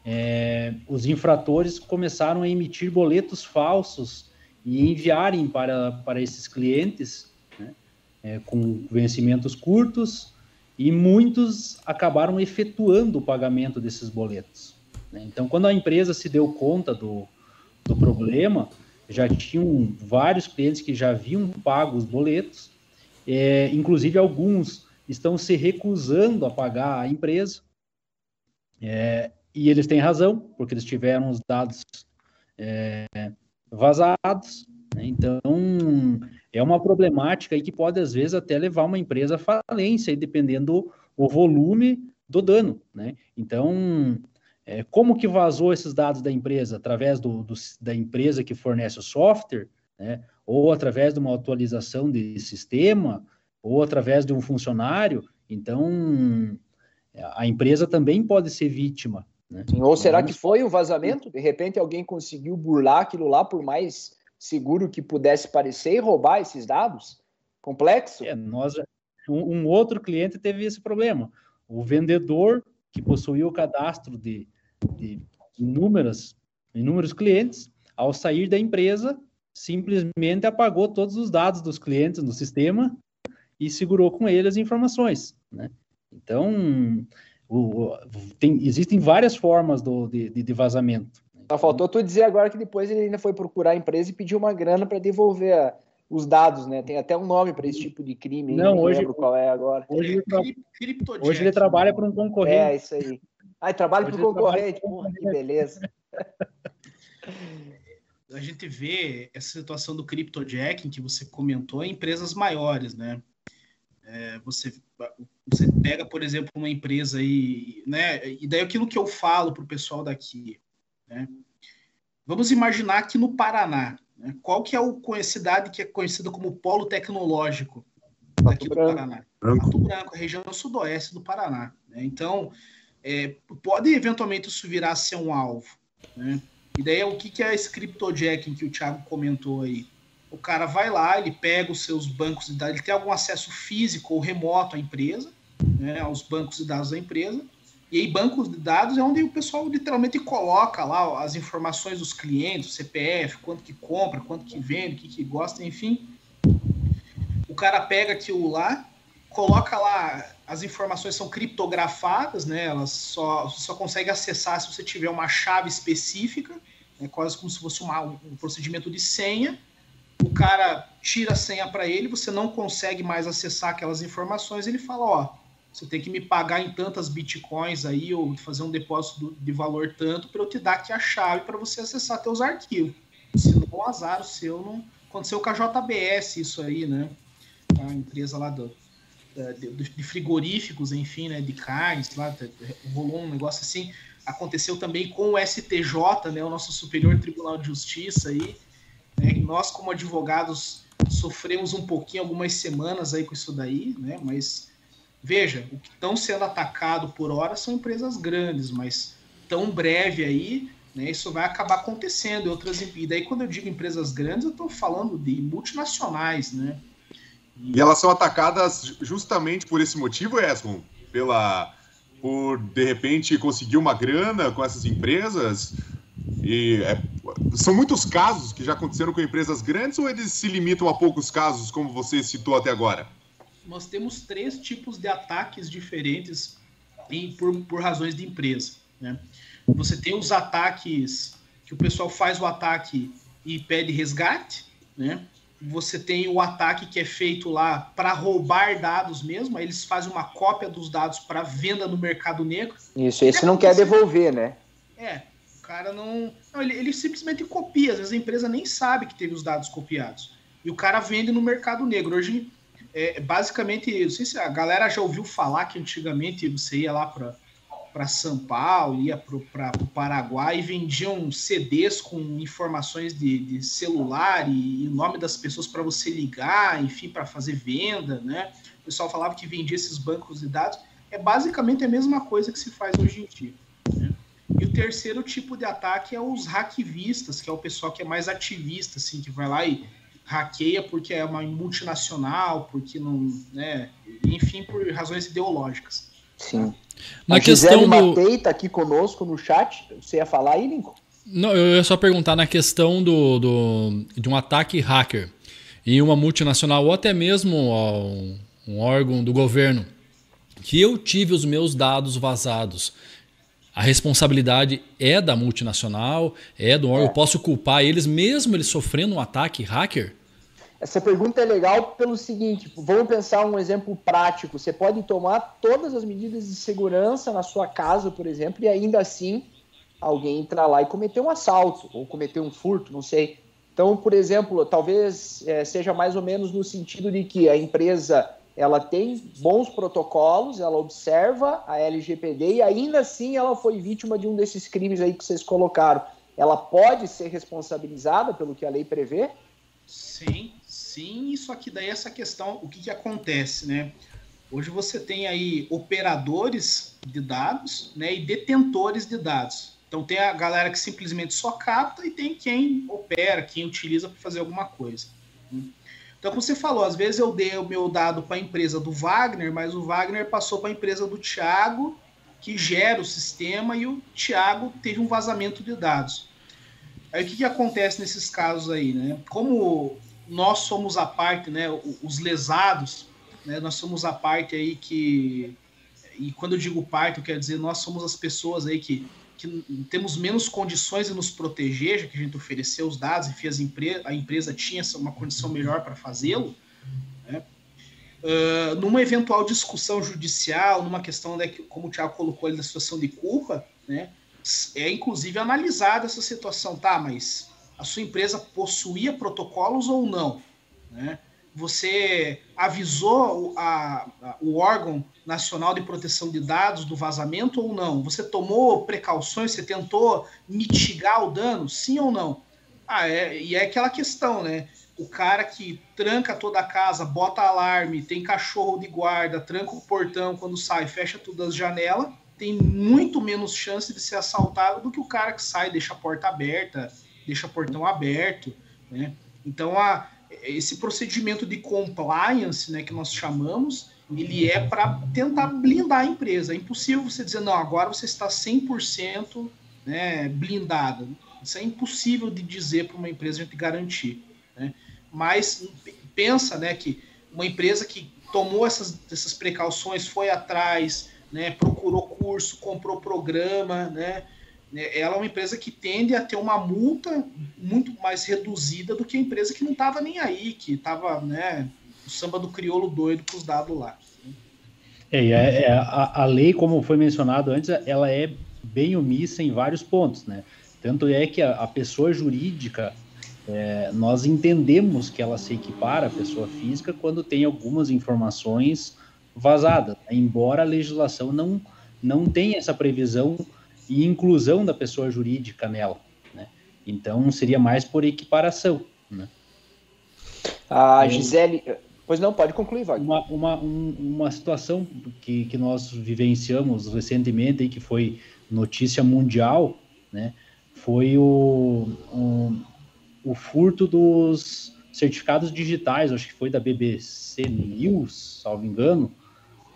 é, os infratores começaram a emitir boletos falsos e enviarem para, para esses clientes né, é, com vencimentos curtos e muitos acabaram efetuando o pagamento desses boletos. Né? Então, quando a empresa se deu conta do, do problema, já tinham vários clientes que já haviam pago os boletos, é, inclusive alguns estão se recusando a pagar a empresa, é, e eles têm razão, porque eles tiveram os dados é, vazados, né? então é uma problemática aí que pode às vezes até levar uma empresa à falência, dependendo do volume do dano, né? Então é, como que vazou esses dados da empresa? Através do, do, da empresa que fornece o software, né? ou através de uma atualização de sistema, ou através de um funcionário, então a empresa também pode ser vítima. Né? Ou será que foi o vazamento? De repente alguém conseguiu burlar aquilo lá, por mais seguro que pudesse parecer, e roubar esses dados? Complexo? É, nós, um, um outro cliente teve esse problema. O vendedor que possuía o cadastro de, de inúmeras, inúmeros clientes, ao sair da empresa, simplesmente apagou todos os dados dos clientes no sistema e segurou com ele as informações. Né? Então, o, tem, existem várias formas do, de, de, vazamento. Só faltou tu dizer agora que depois ele ainda foi procurar a empresa e pediu uma grana para devolver a, os dados, né? Tem até um nome para esse tipo de crime. Não, não hoje, lembro qual é agora. Hoje, ele, tra... hoje ele trabalha para um concorrente. É, isso aí. Ah, trabalha para um concorrente. Porra, que beleza. A gente vê essa situação do cryptojacking que você comentou em empresas maiores, né? É, você, você pega, por exemplo, uma empresa aí, né? E daí aquilo que eu falo para o pessoal daqui, né? Vamos imaginar que no Paraná, né? qual que é a cidade que é conhecida como polo tecnológico daqui do Paraná? Branco. Pato Branco, a região sudoeste do Paraná. Né? Então, é, pode eventualmente isso virar a ser um alvo, né? E daí o que, que é esse cryptojacking que o Thiago comentou aí? O cara vai lá, ele pega os seus bancos de dados, ele tem algum acesso físico ou remoto à empresa, né, aos bancos de dados da empresa. E aí, bancos de dados é onde o pessoal literalmente coloca lá as informações dos clientes, CPF, quanto que compra, quanto que vende, o que, que gosta, enfim. O cara pega aquilo lá, coloca lá, as informações são criptografadas, né? Elas só, só consegue acessar se você tiver uma chave específica, é quase como se fosse uma, um procedimento de senha o cara tira a senha para ele, você não consegue mais acessar aquelas informações, ele fala, ó, você tem que me pagar em tantas bitcoins aí, ou fazer um depósito de valor tanto, para eu te dar aqui a chave para você acessar teus arquivos. Senão, o azar o seu não... Aconteceu com a JBS isso aí, né? A empresa lá do, de, frigoríficos, enfim, né? De carnes, lá, rolou um negócio assim. Aconteceu também com o STJ, né? O nosso Superior Tribunal de Justiça aí, né? Nós, como advogados, sofremos um pouquinho, algumas semanas aí com isso daí, né? Mas veja, o que estão sendo atacado por hora são empresas grandes, mas tão breve aí, né? Isso vai acabar acontecendo em outras. E daí, quando eu digo empresas grandes, eu estou falando de multinacionais, né? E... e elas são atacadas justamente por esse motivo, Esmond? Pela por de repente conseguir uma grana com essas empresas e é, são muitos casos que já aconteceram com empresas grandes ou eles se limitam a poucos casos, como você citou até agora? Nós temos três tipos de ataques diferentes em, por, por razões de empresa. Né? Você tem os ataques que o pessoal faz o ataque e pede resgate, né? Você tem o ataque que é feito lá para roubar dados mesmo, aí eles fazem uma cópia dos dados para venda no mercado negro. Isso, esse não quer devolver, né? É, cara não. não ele, ele, simplesmente copia, às vezes a empresa nem sabe que teve os dados copiados. E o cara vende no mercado negro. Hoje, é, basicamente, não sei se a galera já ouviu falar que antigamente você ia lá para para São Paulo, ia para o Paraguai e vendiam CDs com informações de, de celular e, e nome das pessoas para você ligar, enfim, para fazer venda, né? O pessoal falava que vendia esses bancos de dados. É basicamente a mesma coisa que se faz hoje em dia. E o terceiro tipo de ataque é os hackvistas, que é o pessoal que é mais ativista, assim, que vai lá e hackeia porque é uma multinacional, porque não, né, enfim, por razões ideológicas. Sim. Na a questão Gisele do... Matei tá aqui conosco no chat. Você ia falar aí, Lincoln? Não, eu ia só perguntar na questão do, do, de um ataque hacker em uma multinacional ou até mesmo um, um órgão do governo que eu tive os meus dados vazados a responsabilidade é da multinacional, é do órgão. É. Eu posso culpar eles, mesmo eles sofrendo um ataque hacker? Essa pergunta é legal pelo seguinte: vamos pensar um exemplo prático. Você pode tomar todas as medidas de segurança na sua casa, por exemplo, e ainda assim alguém entrar lá e cometer um assalto ou cometer um furto, não sei. Então, por exemplo, talvez é, seja mais ou menos no sentido de que a empresa ela tem bons protocolos, ela observa a LGPD e ainda assim ela foi vítima de um desses crimes aí que vocês colocaram. Ela pode ser responsabilizada pelo que a lei prevê? Sim, sim, só que daí essa questão, o que, que acontece, né? Hoje você tem aí operadores de dados né, e detentores de dados. Então tem a galera que simplesmente só capta e tem quem opera, quem utiliza para fazer alguma coisa. Então, como você falou, às vezes eu dei o meu dado para a empresa do Wagner, mas o Wagner passou para a empresa do Thiago, que gera o sistema, e o Thiago teve um vazamento de dados. Aí o que, que acontece nesses casos aí, né? Como nós somos a parte, né, os lesados, né, nós somos a parte aí que, e quando eu digo parte, eu quero dizer, nós somos as pessoas aí que, que temos menos condições de nos proteger, já que a gente ofereceu os dados, empre a empresa tinha uma condição melhor para fazê-lo, né, uh, numa eventual discussão judicial, numa questão, né, que, como o Tiago colocou ali, da situação de culpa, né, é inclusive analisada essa situação, tá, mas a sua empresa possuía protocolos ou não, né? Você avisou a, o órgão nacional de proteção de dados do vazamento ou não? Você tomou precauções? Você tentou mitigar o dano? Sim ou não? Ah, é, e é aquela questão, né? O cara que tranca toda a casa, bota alarme, tem cachorro de guarda, tranca o portão quando sai, fecha todas as janelas, tem muito menos chance de ser assaltado do que o cara que sai, deixa a porta aberta, deixa o portão aberto, né? Então, a, esse procedimento de compliance, né, que nós chamamos, ele é para tentar blindar a empresa. É impossível você dizer, não, agora você está 100% né, blindado. Isso é impossível de dizer para uma empresa gente garantir. Né? Mas pensa né, que uma empresa que tomou essas, essas precauções, foi atrás, né, procurou curso, comprou programa, né, ela é uma empresa que tende a ter uma multa muito mais reduzida do que a empresa que não estava nem aí, que estava né, o samba do crioulo doido com os dados lá. É, é, é, a, a, lei, como foi mencionado antes, ela é bem omissa em vários pontos, né? Tanto é que a, a pessoa jurídica, é, nós entendemos que ela se equipara à pessoa física quando tem algumas informações vazadas, né? embora a legislação não, não tenha essa previsão e inclusão da pessoa jurídica nela. Né? Então, seria mais por equiparação. Né? A Gisele. Pois não, pode concluir, Wagner. Uma, uma, um, uma situação que, que nós vivenciamos recentemente, e que foi notícia mundial, né, foi o, o, o furto dos certificados digitais, acho que foi da BBC News, salvo engano,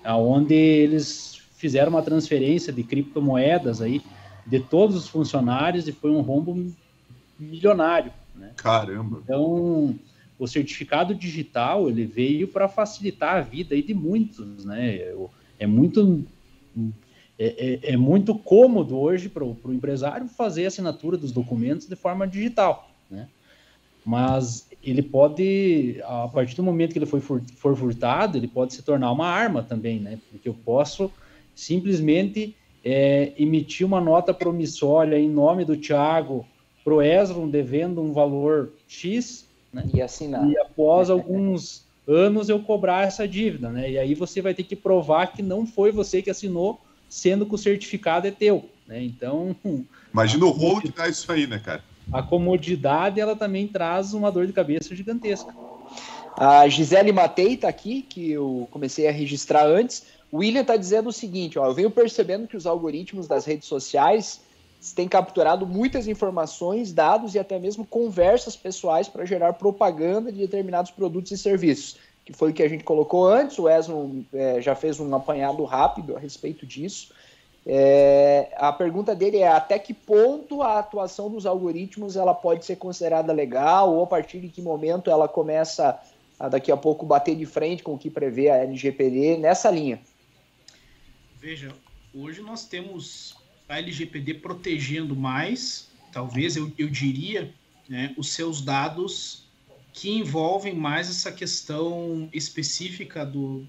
aonde eles fizeram uma transferência de criptomoedas aí de todos os funcionários e foi um rombo milionário. Né? Caramba! Então, o certificado digital ele veio para facilitar a vida aí de muitos, né? É muito é, é, é muito cômodo hoje para o empresário fazer a assinatura dos documentos de forma digital, né? Mas ele pode, a partir do momento que ele foi for furtado, ele pode se tornar uma arma também, né? Porque eu posso simplesmente é, emitir uma nota promissória em nome do Thiago para o Esron devendo um valor X, né? E assinar. E após alguns anos eu cobrar essa dívida, né? E aí você vai ter que provar que não foi você que assinou, sendo que o certificado é teu, né? Então... Imagina o rolo que dá isso aí, né, cara? A comodidade, ela também traz uma dor de cabeça gigantesca. A Gisele Matei está aqui, que eu comecei a registrar antes. O William está dizendo o seguinte: ó, eu venho percebendo que os algoritmos das redes sociais têm capturado muitas informações, dados e até mesmo conversas pessoais para gerar propaganda de determinados produtos e serviços. Que foi o que a gente colocou antes. O Esmo é, já fez um apanhado rápido a respeito disso. É, a pergunta dele é até que ponto a atuação dos algoritmos ela pode ser considerada legal ou a partir de que momento ela começa a daqui a pouco bater de frente com o que prevê a LGPD nessa linha. Veja, hoje nós temos a LGPD protegendo mais, talvez eu, eu diria, né, os seus dados que envolvem mais essa questão específica do,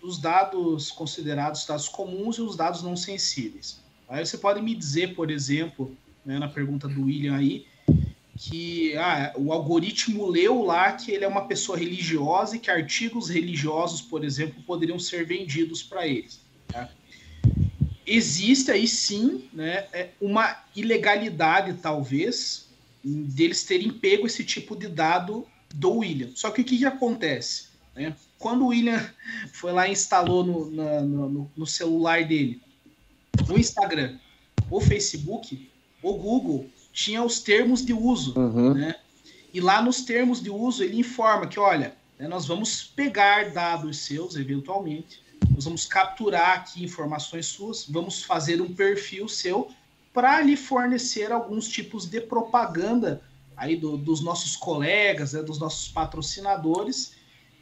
dos dados considerados dados comuns e os dados não sensíveis. Aí você pode me dizer, por exemplo, né, na pergunta do William aí, que ah, o algoritmo leu lá que ele é uma pessoa religiosa e que artigos religiosos, por exemplo, poderiam ser vendidos para eles. Tá? Existe aí sim né, é uma ilegalidade, talvez, deles terem pego esse tipo de dado do William. Só que o que, que acontece? Né? Quando o William foi lá e instalou no, na, no, no celular dele o Instagram, o Facebook, o Google tinha os termos de uso, uhum. né? E lá nos termos de uso ele informa que, olha, né, nós vamos pegar dados seus, eventualmente, nós vamos capturar aqui informações suas, vamos fazer um perfil seu para lhe fornecer alguns tipos de propaganda aí do, dos nossos colegas, né, dos nossos patrocinadores.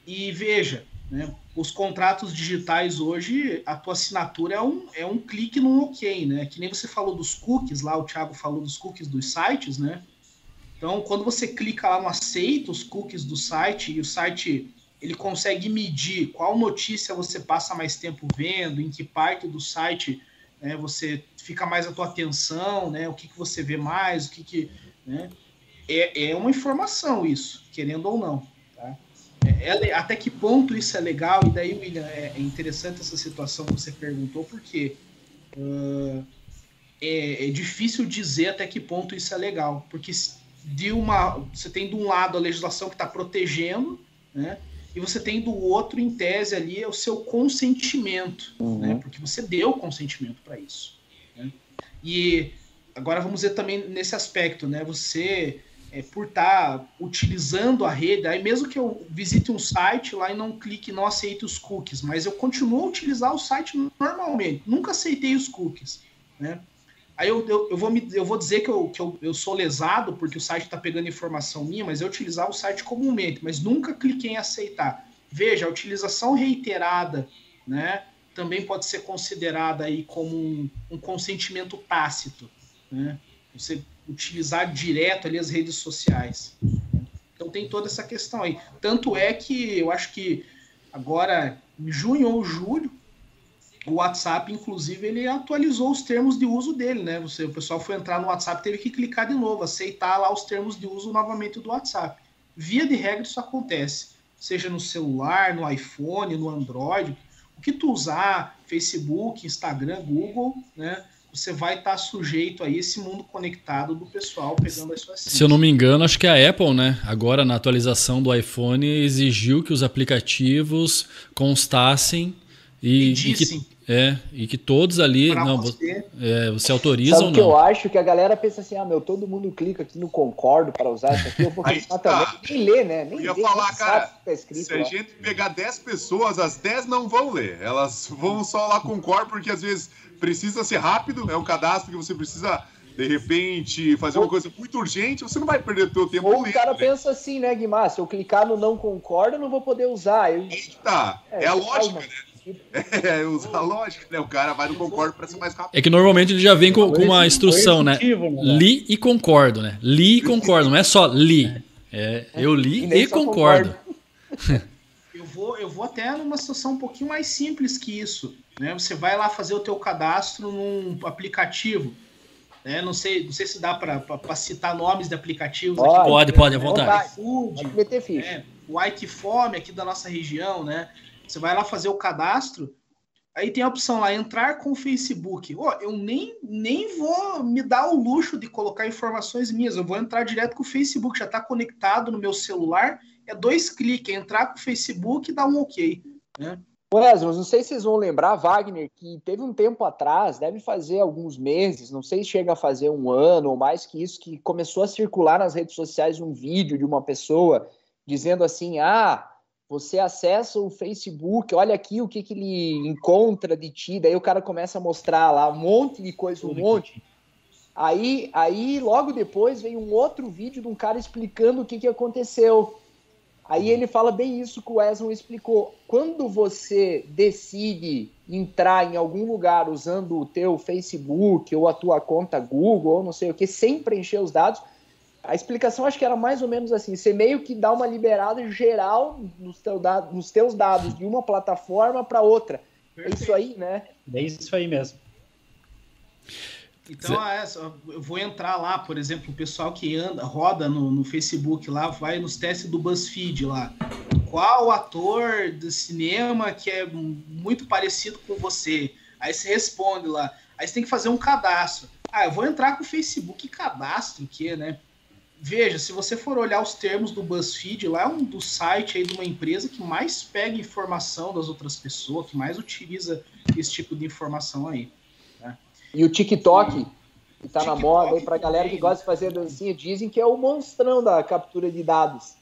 E veja, né, os contratos digitais hoje, a tua assinatura é um, é um clique no OK, né? Que nem você falou dos cookies lá, o Thiago falou dos cookies dos sites, né? Então, quando você clica lá no aceita os cookies do site e o site ele consegue medir qual notícia você passa mais tempo vendo, em que parte do site né, você fica mais a tua atenção, né, o que, que você vê mais, o que, que né, é, é uma informação isso, querendo ou não. Tá? É, é, até que ponto isso é legal? E daí, William, é, é interessante essa situação que você perguntou, porque uh, é, é difícil dizer até que ponto isso é legal, porque de uma. Você tem de um lado a legislação que está protegendo, né? E você tem do outro, em tese, ali, o seu consentimento, uhum. né? Porque você deu consentimento para isso. Né? E agora vamos ver também nesse aspecto, né? Você, é, por estar tá utilizando a rede, aí mesmo que eu visite um site lá e não clique, não aceite os cookies, mas eu continuo a utilizar o site normalmente, nunca aceitei os cookies, né? Aí eu, eu, eu, vou, me, eu vou dizer que, eu, que eu, eu sou lesado porque o site está pegando informação minha, mas eu utilizava o site comumente, mas nunca cliquei em aceitar. Veja, a utilização reiterada né, também pode ser considerada aí como um, um consentimento tácito. Né? Você utilizar direto ali as redes sociais. Então tem toda essa questão aí. Tanto é que eu acho que agora, em junho ou julho, o WhatsApp, inclusive, ele atualizou os termos de uso dele, né? Você, o pessoal foi entrar no WhatsApp, teve que clicar de novo, aceitar lá os termos de uso novamente do WhatsApp. Via de regra, isso acontece, seja no celular, no iPhone, no Android, o que tu usar, Facebook, Instagram, Google, né? Você vai estar tá sujeito a esse mundo conectado do pessoal pegando as suas Se eu não me engano, acho que a Apple, né? Agora na atualização do iPhone exigiu que os aplicativos constassem e, e que, é, e que todos ali. Pra não, você, é, você autoriza Sabe ou não? que eu acho que a galera pensa assim: ah, meu, todo mundo clica aqui no concordo para usar isso aqui, eu vou clicar também. Tá. Nem lê, né? Nem eu ia falar, cara, tá escrito, se a gente pegar 10 pessoas, as 10 não vão ler. Elas vão só lá concordo, porque às vezes precisa ser rápido, é um cadastro que você precisa de repente, fazer uma coisa muito urgente, você não vai perder o seu tempo Ou o cara né? pensa assim, né, Guimar? Se eu clicar no não concordo, eu não vou poder usar. Eu... Tá, é, é a lógica, né? É, usa a lógica, né? O cara vai no concordo para ser mais rápido. É que normalmente ele já vem com, com uma instrução, né? Li e concordo, né? Li e concordo, não é só li. É, eu li e, e concordo. eu, vou, eu vou até numa situação um pouquinho mais simples que isso. Né? Você vai lá fazer o teu cadastro num aplicativo. Né? Não, sei, não sei se dá para citar nomes de aplicativos. Pode, aqui, pode, pode, à vontade. Food, é, o Ike Fome aqui da nossa região, né? Você vai lá fazer o cadastro, aí tem a opção lá, entrar com o Facebook. Oh, eu nem, nem vou me dar o luxo de colocar informações minhas, eu vou entrar direto com o Facebook, já está conectado no meu celular, é dois cliques, entrar com o Facebook e dar um ok. Né? Wesley, não sei se vocês vão lembrar, Wagner, que teve um tempo atrás, deve fazer alguns meses, não sei se chega a fazer um ano ou mais que isso, que começou a circular nas redes sociais um vídeo de uma pessoa dizendo assim: ah, você acessa o Facebook, olha aqui o que, que ele encontra de ti, daí o cara começa a mostrar lá um monte de coisa, um monte. Aí, aí logo depois vem um outro vídeo de um cara explicando o que, que aconteceu. Aí ele fala bem isso que o Wesley explicou. Quando você decide entrar em algum lugar usando o teu Facebook ou a tua conta Google ou não sei o que, sem preencher os dados, a explicação acho que era mais ou menos assim: você meio que dá uma liberada geral nos, teu dado, nos teus dados de uma plataforma para outra. Perfeito. É isso aí, né? É isso aí mesmo. Então, é, eu vou entrar lá, por exemplo, o pessoal que anda, roda no, no Facebook lá, vai nos testes do BuzzFeed lá. Qual ator de cinema que é muito parecido com você? Aí você responde lá. Aí você tem que fazer um cadastro. Ah, eu vou entrar com o Facebook cadastro, que, né? Veja, se você for olhar os termos do BuzzFeed, lá é um dos sites aí de uma empresa que mais pega informação das outras pessoas, que mais utiliza esse tipo de informação aí. Né? E o TikTok, que tá TikTok na moda aí pra galera que gosta de fazer dancinha, dizem que é o monstrão da captura de dados.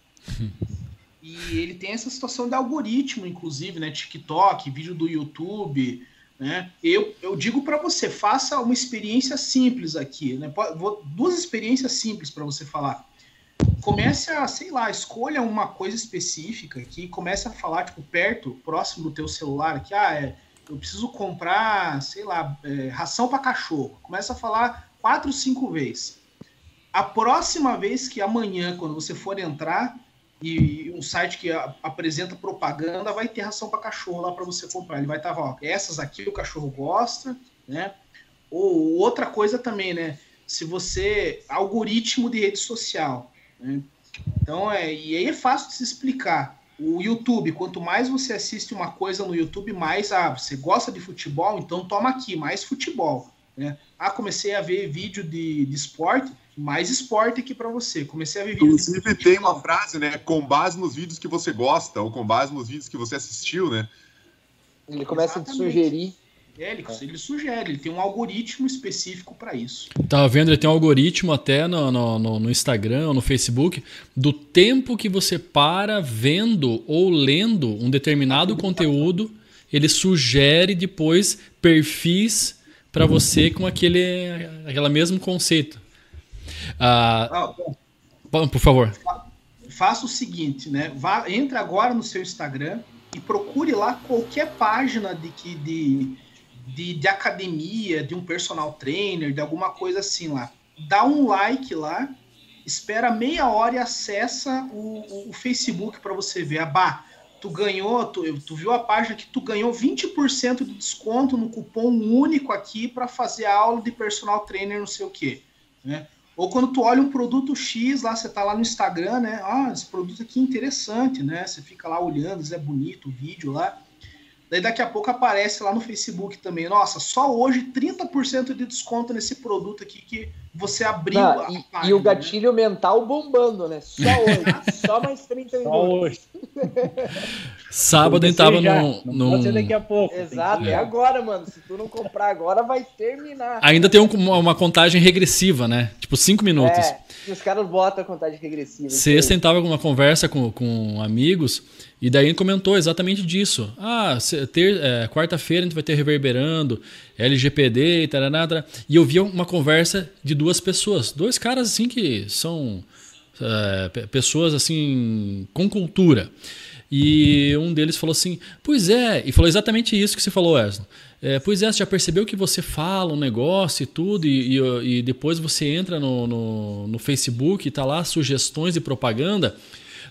E ele tem essa situação de algoritmo, inclusive, né? TikTok, vídeo do YouTube, né? Eu, eu digo para você, faça uma experiência simples aqui, né? Vou, duas experiências simples para você falar. Comece a, sei lá, escolha uma coisa específica aqui, comece a falar, tipo, perto, próximo do teu celular, que, ah, é, eu preciso comprar, sei lá, é, ração para cachorro. Começa a falar quatro, cinco vezes. A próxima vez que amanhã, quando você for entrar, e um site que apresenta propaganda vai ter ração para cachorro lá para você comprar. Ele vai estar, ó, essas aqui o cachorro gosta, né? Ou outra coisa também, né? Se você algoritmo de rede social, né? Então é e aí é fácil de se explicar. O YouTube, quanto mais você assiste uma coisa no YouTube, mais ah, você gosta de futebol, então toma aqui mais futebol, né? Ah, comecei a ver vídeo de, de esporte, mais esporte aqui para você. Comecei a ver vídeos. Inclusive, tem uma frase, né? Com base nos vídeos que você gosta, ou com base nos vídeos que você assistiu, né? Ele começa Exatamente. a te sugerir. É, ele, ele, sugere, ele tem um algoritmo específico para isso. Tava vendo, ele tem um algoritmo até no, no, no Instagram ou no Facebook do tempo que você para vendo ou lendo um determinado conteúdo, ele sugere depois perfis para você com aquele aquela mesmo conceito. Ah, ah, por favor. Faça o seguinte, né? Vá, entre agora no seu Instagram e procure lá qualquer página de que de, de, de academia, de um personal trainer, de alguma coisa assim lá. Dá um like lá, espera meia hora e acessa o, o, Facebook para você ver. Abá, tu ganhou, tu, tu viu a página que tu ganhou 20% de desconto no cupom único aqui para fazer aula de personal trainer, não sei o quê. Né? Ou quando tu olha um produto X lá, você tá lá no Instagram, né? Ah, esse produto aqui é interessante, né? Você fica lá olhando, é bonito o vídeo lá. Daí daqui a pouco aparece lá no Facebook também. Nossa, só hoje 30% de desconto nesse produto aqui que você abriu Não, a, e, página, e, o né? gatilho né? mental bombando, né? Só hoje. só mais 30 minutos. Só hoje. Sábado tava no. Não no... daqui a pouco. Exato, é agora, mano. Se tu não comprar agora, vai terminar. Ainda tem um, uma contagem regressiva, né? Tipo, 5 minutos. É, os caras botam a contagem regressiva. Sexta tentava uma conversa com, com amigos. E daí ele comentou exatamente disso. Ah, ter, é, quarta-feira a gente vai ter reverberando, LGPD e tal, E eu vi uma conversa de duas pessoas, dois caras assim que são é, pessoas assim com cultura. E um deles falou assim: Pois é, e falou exatamente isso que você falou, Wesley. É, pois é, você já percebeu que você fala um negócio e tudo, e, e, e depois você entra no, no, no Facebook e tá lá sugestões de propaganda,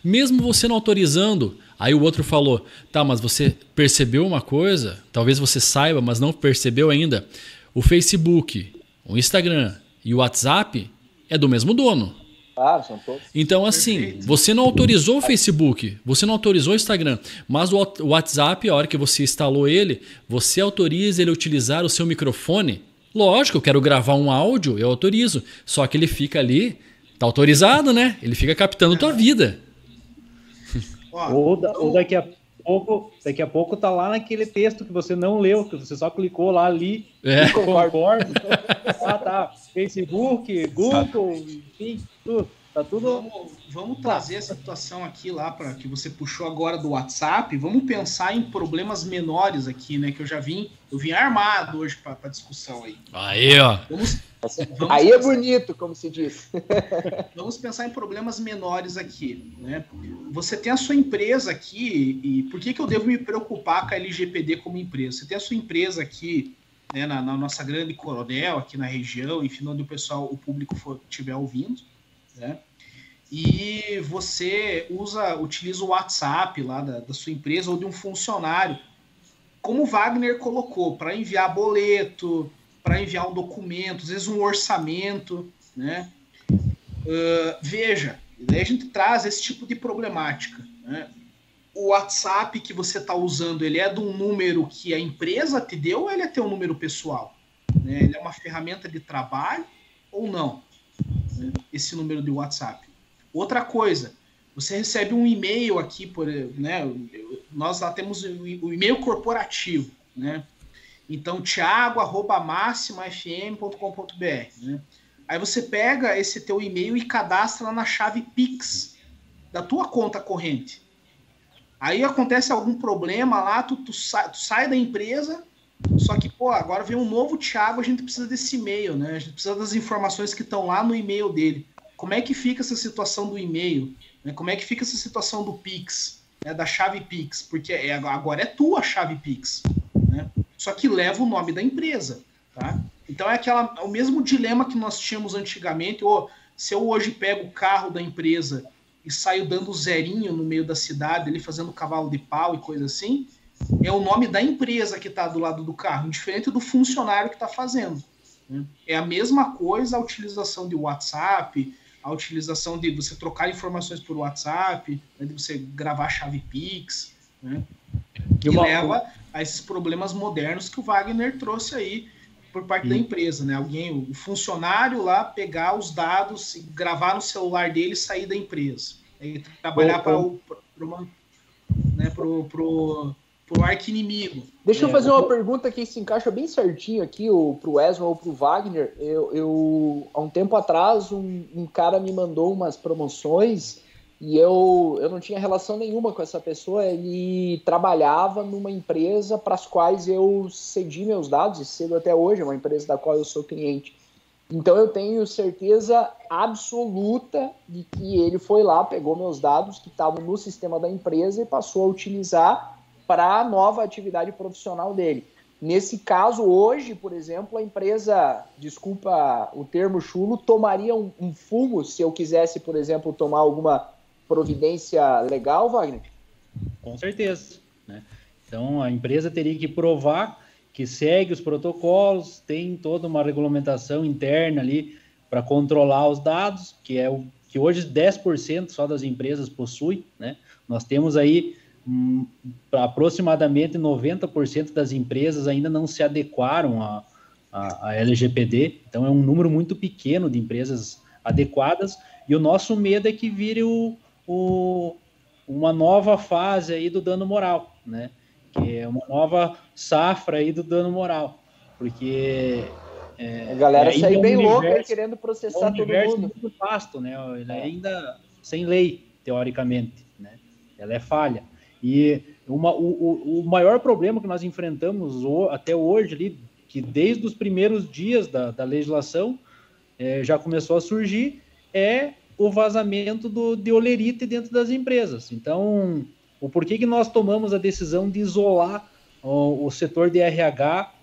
mesmo você não autorizando, Aí o outro falou: tá, mas você percebeu uma coisa? Talvez você saiba, mas não percebeu ainda. O Facebook, o Instagram e o WhatsApp é do mesmo dono. Ah, são todos. Então, assim, Perfeito. você não autorizou o Facebook, você não autorizou o Instagram, mas o WhatsApp, a hora que você instalou ele, você autoriza ele a utilizar o seu microfone. Lógico, eu quero gravar um áudio, eu autorizo. Só que ele fica ali, tá autorizado, né? Ele fica captando tua vida. Ou, da, ou, daqui a pouco, daqui a pouco tá lá naquele texto que você não leu, que você só clicou lá ali é. concordo. ah, tá. Facebook, Google, enfim, tudo. Tá tudo. Vamos, vamos trazer a situação aqui lá para que você puxou agora do WhatsApp. Vamos pensar em problemas menores aqui, né? Que eu já vim, eu vim armado hoje para discussão aí. Aí, ó. Vamos, vamos aí é bonito, como se diz. vamos pensar em problemas menores aqui, né? Você tem a sua empresa aqui e por que que eu devo me preocupar com a LGPD como empresa? Você tem a sua empresa aqui né, na, na, nossa grande coronel aqui na região, enfim, onde o pessoal, o público estiver ouvindo né? E você usa, utiliza o WhatsApp lá da, da sua empresa ou de um funcionário, como o Wagner colocou, para enviar boleto, para enviar um documento, às vezes um orçamento, né? Uh, veja, a gente traz esse tipo de problemática. Né? O WhatsApp que você está usando, ele é de um número que a empresa te deu ou ele é teu número pessoal? Né? Ele é uma ferramenta de trabalho ou não? Esse número de WhatsApp. Outra coisa, você recebe um e-mail aqui, por, né, nós lá temos o e-mail corporativo, né? Então, thiago.máximafm.com.br, né? Aí você pega esse teu e-mail e cadastra na chave Pix da tua conta corrente. Aí acontece algum problema lá, tu, tu, sai, tu sai da empresa, só que, pô, agora vem um novo Thiago, a gente precisa desse e-mail, né? A gente precisa das informações que estão lá no e-mail dele. Como é que fica essa situação do e-mail? Né? Como é que fica essa situação do Pix, né? da chave Pix? Porque é, agora é tua chave Pix, né? Só que leva o nome da empresa, tá? Então é aquela, o mesmo dilema que nós tínhamos antigamente, ou se eu hoje pego o carro da empresa e saio dando zerinho no meio da cidade, ele fazendo cavalo de pau e coisa assim, é o nome da empresa que está do lado do carro, diferente do funcionário que está fazendo. Né? É a mesma coisa a utilização de WhatsApp, a utilização de você trocar informações por WhatsApp, né, de você gravar chave Pix, né? que uma... leva a esses problemas modernos que o Wagner trouxe aí por parte da empresa, né? Alguém, o funcionário lá pegar os dados, gravar no celular dele e sair da empresa. E trabalhar para o pro, né, pro, pro, pro arqui-inimigo. Deixa é, eu fazer uma pergunta que se encaixa bem certinho aqui o, pro Wesley ou pro Wagner. Eu, eu, há um tempo atrás, um, um cara me mandou umas promoções e eu, eu não tinha relação nenhuma com essa pessoa. Ele trabalhava numa empresa para as quais eu cedi meus dados, e cedo até hoje, é uma empresa da qual eu sou cliente. Então eu tenho certeza absoluta de que ele foi lá, pegou meus dados que estavam no sistema da empresa e passou a utilizar para a nova atividade profissional dele. Nesse caso, hoje, por exemplo, a empresa, desculpa o termo chulo, tomaria um, um fumo se eu quisesse, por exemplo, tomar alguma providência legal, Wagner? Com certeza. Né? Então a empresa teria que provar que segue os protocolos, tem toda uma regulamentação interna ali para controlar os dados, que é o que hoje 10% só das empresas possuem, né? Nós temos aí hum, aproximadamente 90% das empresas ainda não se adequaram a LGPD, então é um número muito pequeno de empresas adequadas, e o nosso medo é que vire o, o, uma nova fase aí do dano moral, né? Que é uma nova safra aí do dano moral, porque é, a galera é sai bem louca querendo processar é um todo mundo. muito vasto, né? Ele é ainda sem lei, teoricamente, né? Ela é falha. E uma, o, o maior problema que nós enfrentamos até hoje ali, que desde os primeiros dias da, da legislação é, já começou a surgir, é o vazamento do, de olerite dentro das empresas. Então, o porquê que nós tomamos a decisão de isolar o, o setor de RH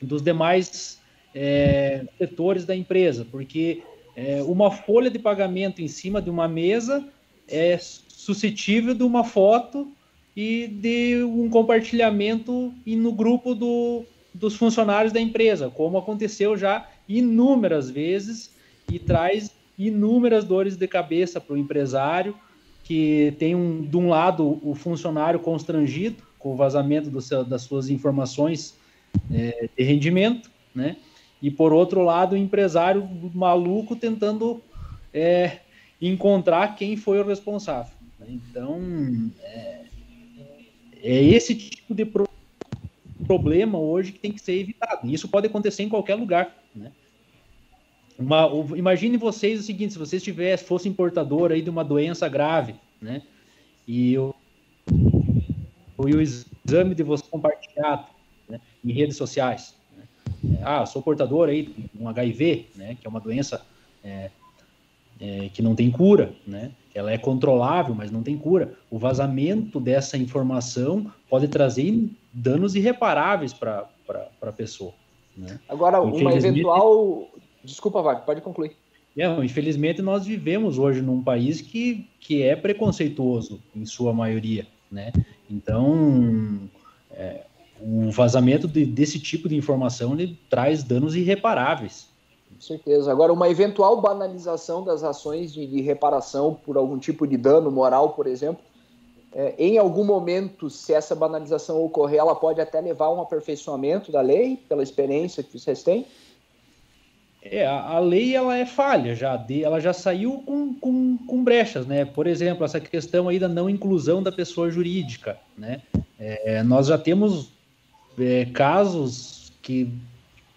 dos demais é, setores da empresa? Porque é, uma folha de pagamento em cima de uma mesa é suscetível de uma foto e de um compartilhamento no grupo do, dos funcionários da empresa, como aconteceu já inúmeras vezes e traz inúmeras dores de cabeça para o empresário, que tem um, de um lado o funcionário constrangido com o vazamento seu, das suas informações é, de rendimento, né? E por outro lado, o empresário maluco tentando é, encontrar quem foi o responsável. Né? Então, é, é, esse tipo de pro problema hoje que tem que ser evitado. E isso pode acontecer em qualquer lugar, né? Uma, imagine vocês o seguinte, se vocês tivessem, fosse importador aí de uma doença grave, né? E o, o, exame de você compartilhado né, em redes sociais. Né? Ah, sou portador aí de um HIV, né? Que é uma doença é, é, que não tem cura, né? Ela é controlável, mas não tem cura. O vazamento dessa informação pode trazer danos irreparáveis para a pessoa. Né? Agora, uma eventual Desculpa, Wagner, pode concluir. É, infelizmente, nós vivemos hoje num país que, que é preconceituoso, em sua maioria, né? Então, é, o vazamento de, desse tipo de informação ele traz danos irreparáveis. Com certeza. Agora, uma eventual banalização das ações de, de reparação por algum tipo de dano moral, por exemplo, é, em algum momento, se essa banalização ocorrer, ela pode até levar a um aperfeiçoamento da lei, pela experiência que vocês têm? É, a, a, lei ela é falha já, ela já saiu com, com, com, brechas, né? Por exemplo, essa questão aí da não inclusão da pessoa jurídica, né? É, nós já temos é, casos que,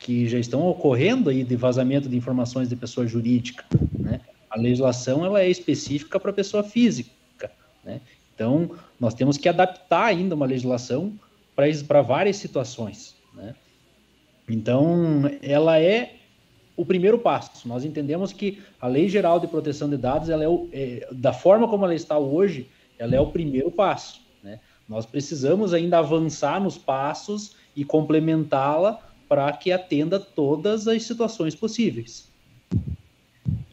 que já estão ocorrendo aí de vazamento de informações de pessoa jurídica, né? A legislação ela é específica para pessoa física, né? Então, nós temos que adaptar ainda uma legislação para várias situações, né? Então, ela é o primeiro passo. Nós entendemos que a Lei Geral de Proteção de Dados, ela é, o, é da forma como ela está hoje, ela é o primeiro passo. Né? Nós precisamos ainda avançar nos passos e complementá-la para que atenda todas as situações possíveis.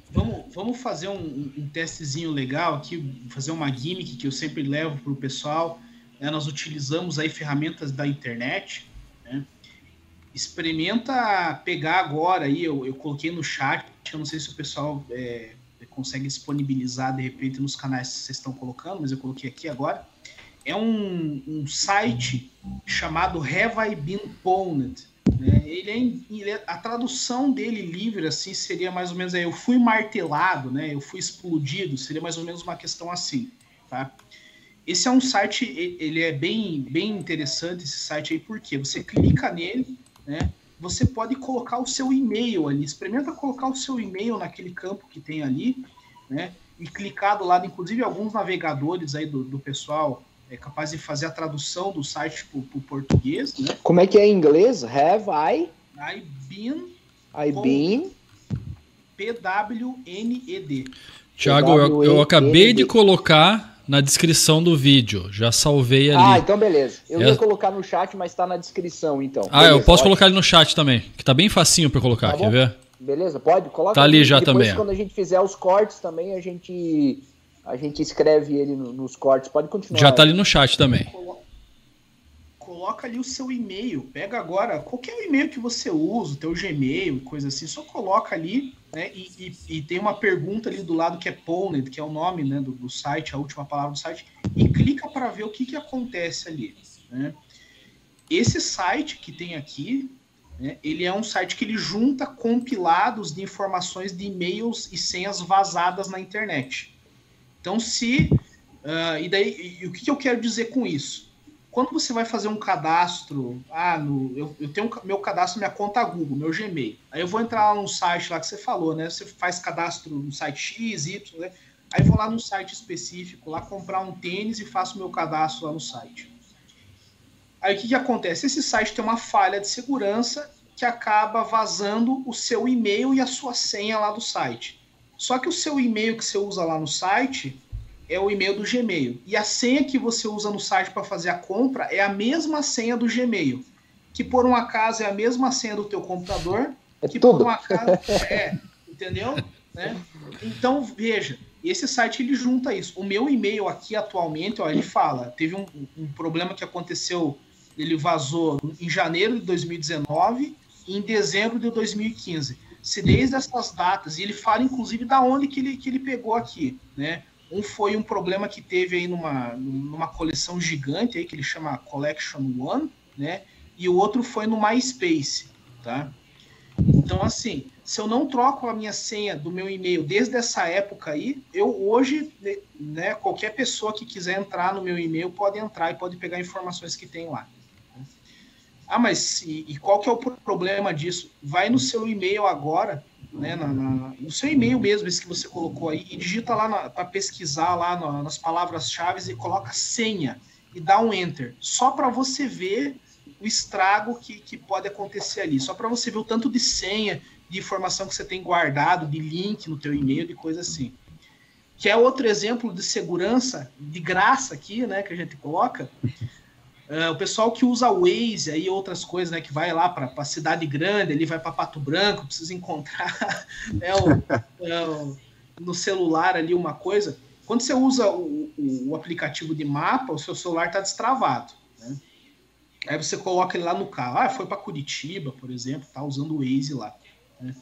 Vamos, vamos fazer um, um testezinho legal aqui, fazer uma gimmick que eu sempre levo para o pessoal. Né? Nós utilizamos aí ferramentas da internet, né? experimenta pegar agora aí, eu, eu coloquei no chat, eu não sei se o pessoal é, consegue disponibilizar de repente nos canais que vocês estão colocando, mas eu coloquei aqui agora. É um, um site chamado Have I Been Pwned? Né? Ele, é, ele é, a tradução dele livre assim seria mais ou menos aí, eu fui martelado, né? Eu fui explodido, seria mais ou menos uma questão assim, tá? Esse é um site, ele é bem, bem interessante esse site aí, porque você clica nele, né? Você pode colocar o seu e-mail ali, experimenta colocar o seu e-mail naquele campo que tem ali, né? E clicar do lado, inclusive alguns navegadores aí do, do pessoal é capaz de fazer a tradução do site para o português, né? Como é que é em inglês? Have I? I been. I been. P-W-N-E-D. Tiago, eu, eu acabei de colocar na descrição do vídeo. Já salvei ali. Ah, então beleza. Eu é... ia colocar no chat, mas está na descrição, então. Ah, beleza, eu posso pode. colocar ali no chat também, que tá bem facinho para colocar, tá quer ver? Beleza, pode? Coloca Tá ali já Depois, também. quando a gente fizer os cortes também, a gente a gente escreve ele nos cortes. Pode continuar. Já tá ali no chat também. Coloca ali o seu e-mail. Pega agora qualquer e-mail que você usa, o teu Gmail, coisa assim, só coloca ali né? E, e, e, tem uma pergunta ali do lado que é Pwned, que é o nome né, do, do, site, a última palavra do site, e clica para ver o que, que acontece ali. Né? Esse site que tem aqui, né, ele é um site que ele junta compilados de informações de e-mails e senhas vazadas na internet. Então, se. Uh, e daí, e, o que, que eu quero dizer com isso? quando você vai fazer um cadastro, ah, no, eu, eu tenho meu cadastro, minha conta Google, meu Gmail. Aí eu vou entrar lá no site lá que você falou, né? Você faz cadastro no site X, Y, né? Aí vou lá no site específico, lá comprar um tênis e faço meu cadastro lá no site. Aí o que, que acontece? Esse site tem uma falha de segurança que acaba vazando o seu e-mail e a sua senha lá do site. Só que o seu e-mail que você usa lá no site, é o e-mail do Gmail. E a senha que você usa no site para fazer a compra é a mesma senha do Gmail. Que por um acaso é a mesma senha do teu computador. É que tudo. por um acaso. É, entendeu? Né? Então, veja, esse site ele junta isso. O meu e-mail aqui atualmente, ó, ele fala, teve um, um problema que aconteceu, ele vazou em janeiro de 2019 e em dezembro de 2015. Se desde essas datas, e ele fala inclusive da onde que ele, que ele pegou aqui, né? Um foi um problema que teve aí numa, numa coleção gigante aí, que ele chama Collection One, né? E o outro foi no MySpace, tá? Então, assim, se eu não troco a minha senha do meu e-mail desde essa época aí, eu hoje, né, qualquer pessoa que quiser entrar no meu e-mail pode entrar e pode pegar informações que tem lá. Ah, mas e, e qual que é o problema disso? Vai no seu e-mail agora né, na, na, no seu e-mail mesmo, esse que você colocou aí, e digita lá para pesquisar lá na, nas palavras-chave e coloca senha e dá um enter, só para você ver o estrago que, que pode acontecer ali, só para você ver o tanto de senha, de informação que você tem guardado, de link no teu e-mail, de coisa assim. Que é outro exemplo de segurança de graça aqui, né, que a gente coloca, Uh, o pessoal que usa Waze e outras coisas, né, que vai lá para cidade grande, ele vai para Pato Branco, precisa encontrar né, o, no celular ali uma coisa. Quando você usa o, o, o aplicativo de mapa, o seu celular está destravado. Né? Aí você coloca ele lá no carro. Ah, foi para Curitiba, por exemplo, tá usando o Waze lá. Né?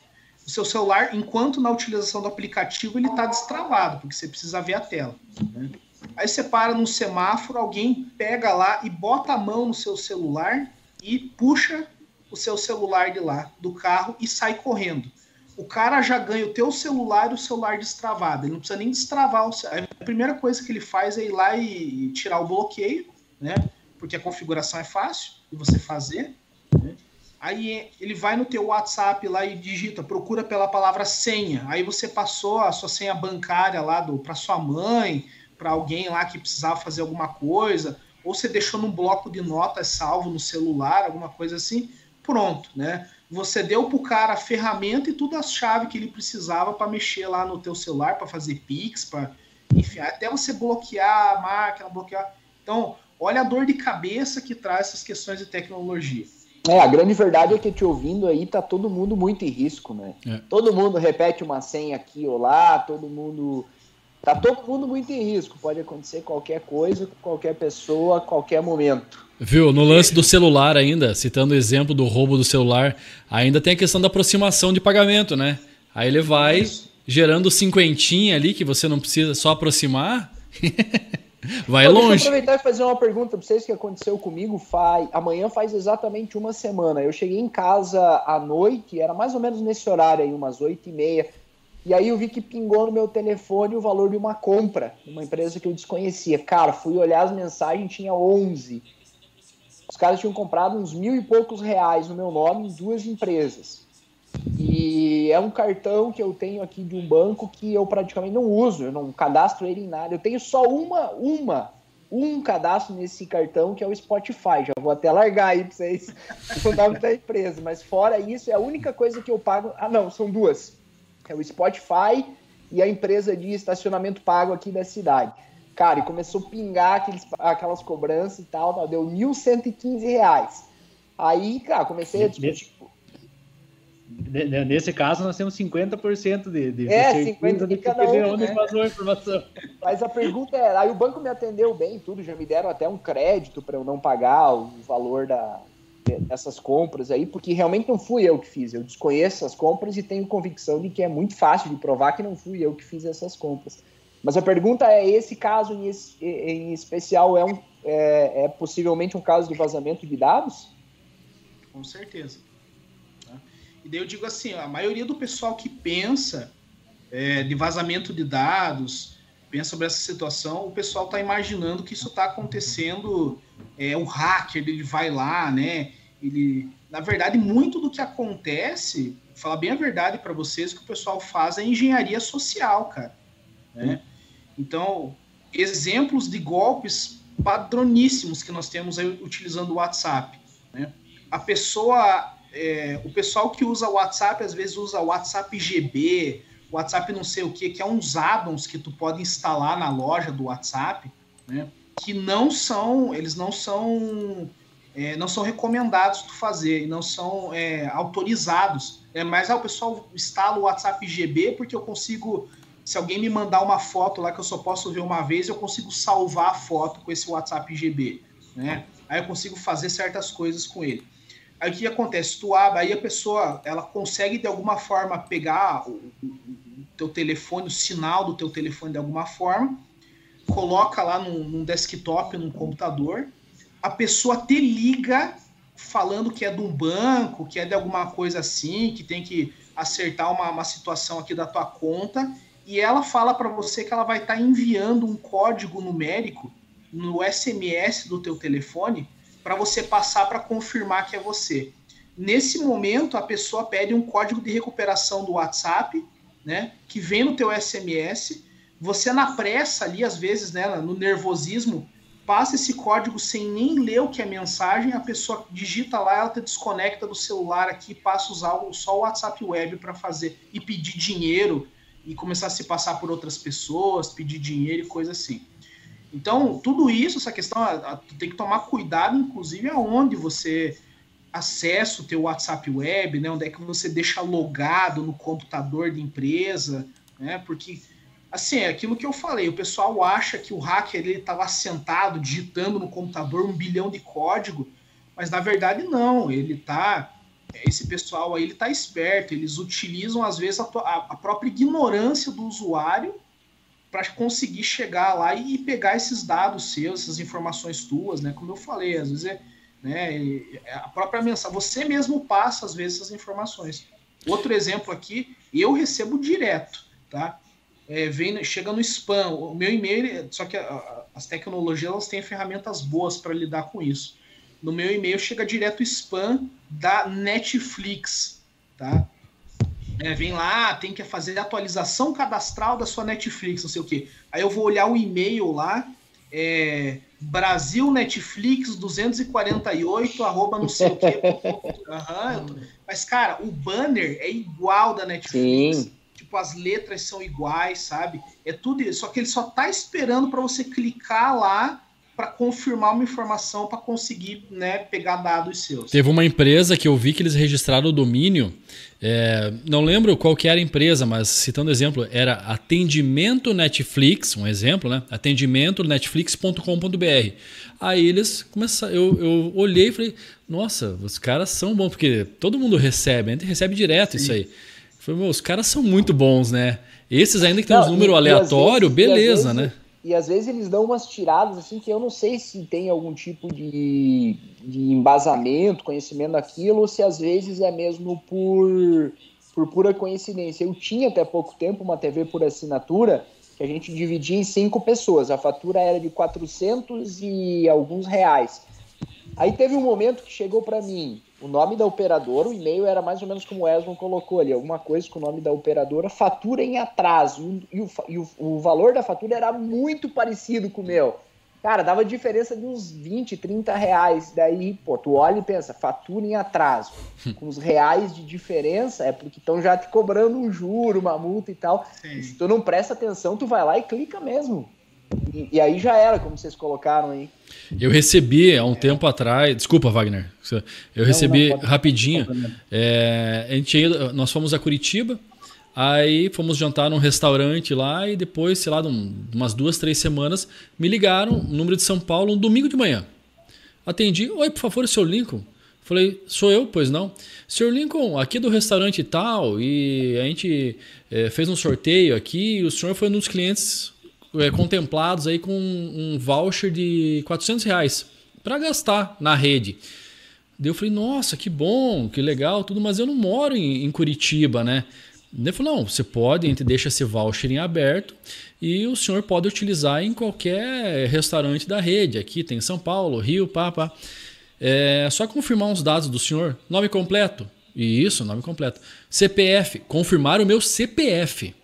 O seu celular, enquanto na utilização do aplicativo, ele está destravado, porque você precisa ver a tela. Né? Aí você para num semáforo, alguém pega lá e bota a mão no seu celular e puxa o seu celular de lá, do carro, e sai correndo. o cara já ganha o teu celular e o celular destravado. Ele não precisa nem destravar o celular. A primeira coisa que ele faz é ir lá e tirar o bloqueio, né? Porque a configuração é fácil de você fazer. Né? Aí ele vai no teu WhatsApp lá e digita, procura pela palavra senha. Aí você passou a sua senha bancária lá para sua mãe, para alguém lá que precisava fazer alguma coisa, ou você deixou num bloco de notas salvo no celular, alguma coisa assim. Pronto, né? Você deu pro cara a ferramenta e tudo as chaves que ele precisava para mexer lá no teu celular, para fazer Pix, para enfim, até você bloquear a máquina, bloquear. Então, olha a dor de cabeça que traz essas questões de tecnologia. É, a grande verdade é que te ouvindo aí tá todo mundo muito em risco, né? É. Todo mundo repete uma senha aqui ou lá, todo mundo. Tá todo mundo muito em risco. Pode acontecer qualquer coisa com qualquer pessoa, a qualquer momento. Viu? No lance do celular ainda, citando o exemplo do roubo do celular, ainda tem a questão da aproximação de pagamento, né? Aí ele vai gerando cinquentinha ali que você não precisa só aproximar. Vai longe. Deixa eu aproveitar e fazer uma pergunta para vocês que aconteceu comigo. Faz, amanhã faz exatamente uma semana. Eu cheguei em casa à noite, era mais ou menos nesse horário aí, umas oito e meia. E aí eu vi que pingou no meu telefone o valor de uma compra, uma empresa que eu desconhecia. Cara, fui olhar as mensagens, tinha 11. Os caras tinham comprado uns mil e poucos reais no meu nome em duas empresas. E é um cartão que eu tenho aqui de um banco que eu praticamente não uso, eu não cadastro ele em nada. Eu tenho só uma, uma, um cadastro nesse cartão que é o Spotify. Já vou até largar aí para vocês o nome da empresa. Mas fora isso, é a única coisa que eu pago. Ah, não, são duas. É o Spotify e a empresa de estacionamento pago aqui da cidade. Cara, e começou a pingar aqueles, aquelas cobranças e tal, tal deu R$ 1.115. Aí, cara, comecei a discutir Nesse caso, nós temos 50% de, de é, 50 de cada um, né? vazou a informação. Mas a pergunta é, aí o banco me atendeu bem, tudo, já me deram até um crédito para eu não pagar o valor da, dessas compras aí, porque realmente não fui eu que fiz. Eu desconheço essas compras e tenho convicção de que é muito fácil de provar que não fui eu que fiz essas compras. Mas a pergunta é, esse caso em, em especial é, um, é, é possivelmente um caso de vazamento de dados? Com certeza. E daí eu digo assim, a maioria do pessoal que pensa é, de vazamento de dados, pensa sobre essa situação, o pessoal está imaginando que isso está acontecendo, é, o hacker, ele vai lá, né? Ele, na verdade, muito do que acontece, falar bem a verdade para vocês, que o pessoal faz é engenharia social, cara. Né? Então, exemplos de golpes padroníssimos que nós temos aí utilizando o WhatsApp. Né? A pessoa é, o pessoal que usa o WhatsApp às vezes usa o WhatsApp GB, WhatsApp não sei o que, que é uns addons que tu pode instalar na loja do WhatsApp, né? Que não são, eles não são, é, não são recomendados tu fazer, não são é, autorizados. É, mas ah, o pessoal instala o WhatsApp GB porque eu consigo, se alguém me mandar uma foto lá que eu só posso ver uma vez, eu consigo salvar a foto com esse WhatsApp GB, né? Aí eu consigo fazer certas coisas com ele. Aí o que acontece? Tu abre, aí a pessoa ela consegue de alguma forma pegar o, o, o teu telefone, o sinal do teu telefone de alguma forma, coloca lá num, num desktop, num computador, a pessoa te liga falando que é de um banco, que é de alguma coisa assim, que tem que acertar uma, uma situação aqui da tua conta, e ela fala para você que ela vai estar tá enviando um código numérico no SMS do teu telefone para você passar para confirmar que é você. Nesse momento, a pessoa pede um código de recuperação do WhatsApp, né, que vem no teu SMS. Você na pressa ali, às vezes, né, no nervosismo, passa esse código sem nem ler o que é mensagem, a pessoa digita lá, ela te desconecta do celular aqui, passa a usar só o WhatsApp web para fazer e pedir dinheiro e começar a se passar por outras pessoas, pedir dinheiro e coisa assim. Então, tudo isso, essa questão, tem que tomar cuidado, inclusive, aonde você acessa o teu WhatsApp web, né? Onde é que você deixa logado no computador de empresa, né? Porque, assim, é aquilo que eu falei, o pessoal acha que o hacker, ele tá lá sentado, digitando no computador um bilhão de código, mas na verdade não, ele tá... Esse pessoal aí, ele tá esperto, eles utilizam, às vezes, a, a própria ignorância do usuário para conseguir chegar lá e pegar esses dados seus, essas informações tuas, né? Como eu falei, às vezes é, né, é a própria mensagem, você mesmo passa às vezes essas informações. Outro exemplo aqui Eu recebo direto, tá? É, vem, chega no spam. O meu e-mail, só que a, a, as tecnologias elas têm ferramentas boas para lidar com isso. No meu e-mail chega direto spam da Netflix, tá? É, vem lá, tem que fazer atualização cadastral da sua Netflix, não sei o quê. Aí eu vou olhar o e-mail lá, é, Brasil Netflix 248, arroba não sei o quê. uhum. Mas, cara, o banner é igual da Netflix. Sim. Tipo, as letras são iguais, sabe? É tudo isso. Só que ele só tá esperando para você clicar lá para confirmar uma informação para conseguir né, pegar dados seus. Teve uma empresa que eu vi que eles registraram o domínio, é, não lembro qual que era a empresa, mas citando exemplo, era atendimento Netflix, um exemplo, né? Atendimento netflix.com.br. Aí eles começaram, eu, eu olhei e falei, nossa, os caras são bons, porque todo mundo recebe, a gente recebe direto Sim. isso aí. falei, os caras são muito bons, né? Esses ainda que tem uns números aleatórios, beleza, né? E às vezes eles dão umas tiradas assim que eu não sei se tem algum tipo de, de embasamento, conhecimento daquilo, ou se às vezes é mesmo por, por pura coincidência. Eu tinha até pouco tempo uma TV por assinatura que a gente dividia em cinco pessoas. A fatura era de 400 e alguns reais. Aí teve um momento que chegou para mim o nome da operadora, o e-mail era mais ou menos como o Esmon colocou ali, alguma coisa com o nome da operadora, fatura em atraso. E o, e o, o valor da fatura era muito parecido com o meu. Cara, dava diferença de uns 20, 30 reais. Daí, pô, tu olha e pensa, fatura em atraso. Com os reais de diferença, é porque estão já te cobrando um juro, uma multa e tal. E se tu não presta atenção, tu vai lá e clica mesmo. E, e, aí já era, como vocês colocaram aí. Eu recebi há um é. tempo atrás. Desculpa, Wagner. Eu recebi não, rapidinho. É, a gente, nós fomos a Curitiba, aí fomos jantar num restaurante lá e depois, sei lá, de umas duas, três semanas, me ligaram, número de São Paulo, um domingo de manhã. Atendi. Oi, por favor, seu Lincoln. Falei, sou eu? Pois não. Senhor Lincoln, aqui do restaurante tal, e a gente é, fez um sorteio aqui, e o senhor foi um dos clientes é, contemplados aí com um voucher de 400 reais para gastar na rede. Daí eu falei, nossa, que bom, que legal, tudo, mas eu não moro em, em Curitiba, né? Ele falou, não, você pode, a gente deixa esse voucher em aberto e o senhor pode utilizar em qualquer restaurante da rede. Aqui tem São Paulo, Rio, pá, É só confirmar uns dados do senhor. Nome completo? Isso, nome completo. CPF, confirmar o meu CPF.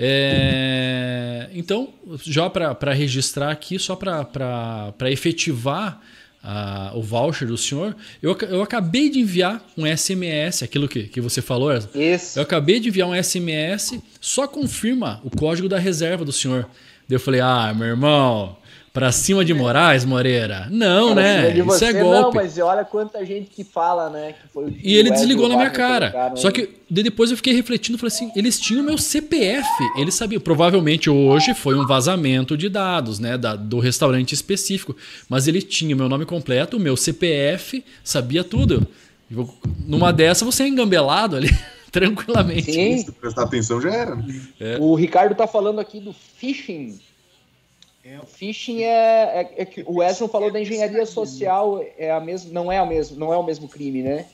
É, então, já para registrar aqui, só para efetivar a, o voucher do senhor, eu, eu acabei de enviar um SMS, aquilo que, que você falou. Isso. Eu acabei de enviar um SMS, só confirma o código da reserva do senhor. Daí eu falei, ah, meu irmão, Pra cima de Moraes, Moreira? Não, né? Isso você, é golpe. Não, mas olha quanta gente que fala, né? Que foi e ele desligou na minha cara. Só que depois eu fiquei refletindo, falei assim, eles tinham meu CPF, eles sabiam. Provavelmente hoje foi um vazamento de dados, né? Da, do restaurante específico. Mas ele tinha meu nome completo, o meu CPF, sabia tudo. Numa dessa você é engambelado ali. tranquilamente. Sim. Se prestar atenção já era. É. O Ricardo tá falando aqui do phishing o phishing é, é, é que o Wesley falou da engenharia social, é a mesma, não é a mesmo, não é o mesmo crime, né?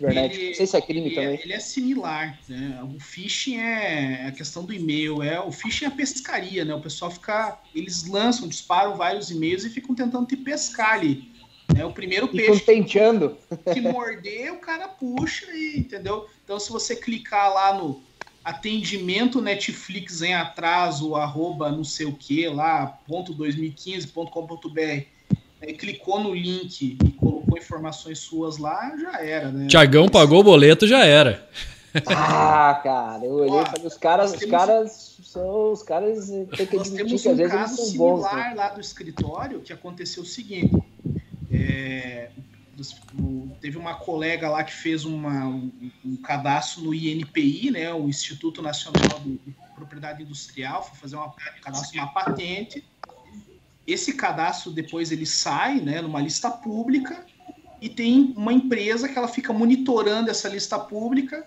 Ele, não sei se é crime ele, também. Ele é similar, né? O phishing é a questão do e-mail, é o phishing é a pescaria, né? O pessoal fica, eles lançam, disparam vários e-mails e ficam tentando te pescar ali. Né? O primeiro peixe tenteando. que morder, o cara puxa e entendeu? Então se você clicar lá no atendimento Netflix em atraso, arroba não sei o que lá, ponto 2015.com.br, né, clicou no link e colocou informações suas lá, já era, né? Tiagão pagou o boleto, já era. Ah, cara, eu olhei e os caras, os caras são, os caras tem que admitir que às vezes eles são bons. Né? lá do escritório que aconteceu o seguinte, é, teve uma colega lá que fez uma, um, um, cadastro no INPI, né, o Instituto Nacional de Propriedade Industrial, foi fazer uma cadastro uma patente. Esse cadastro depois ele sai, né, numa lista pública e tem uma empresa que ela fica monitorando essa lista pública.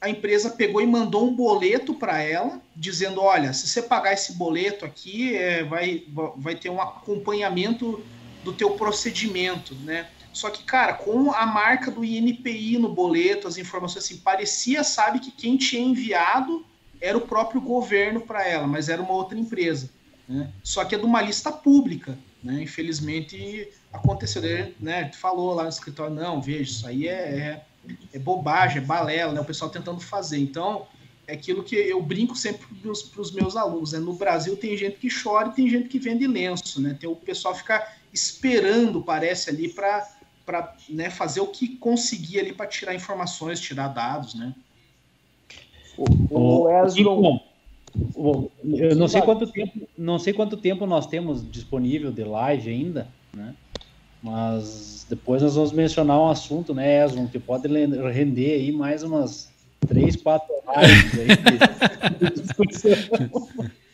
A empresa pegou e mandou um boleto para ela, dizendo: olha, se você pagar esse boleto aqui, é, vai, vai ter um acompanhamento do teu procedimento, né? Só que, cara, com a marca do INPI no boleto, as informações assim, parecia, sabe, que quem tinha enviado era o próprio governo para ela, mas era uma outra empresa. Né? Só que é de uma lista pública. Né? Infelizmente aconteceu, né? falou lá no escritório, não, veja, isso aí é, é, é bobagem, é balela, né? O pessoal tentando fazer. Então, é aquilo que eu brinco sempre para os meus alunos. Né? No Brasil tem gente que chora e tem gente que vende lenço, né? Tem o pessoal ficar esperando, parece ali, para né, fazer o que conseguir ali para tirar informações, tirar dados, né? O, o Wesley, eu não sei quanto tempo, não sei quanto tempo nós temos disponível de live ainda, né? Mas depois nós vamos mencionar um assunto, né, Esmond, que pode render aí mais umas três, quatro lives aí.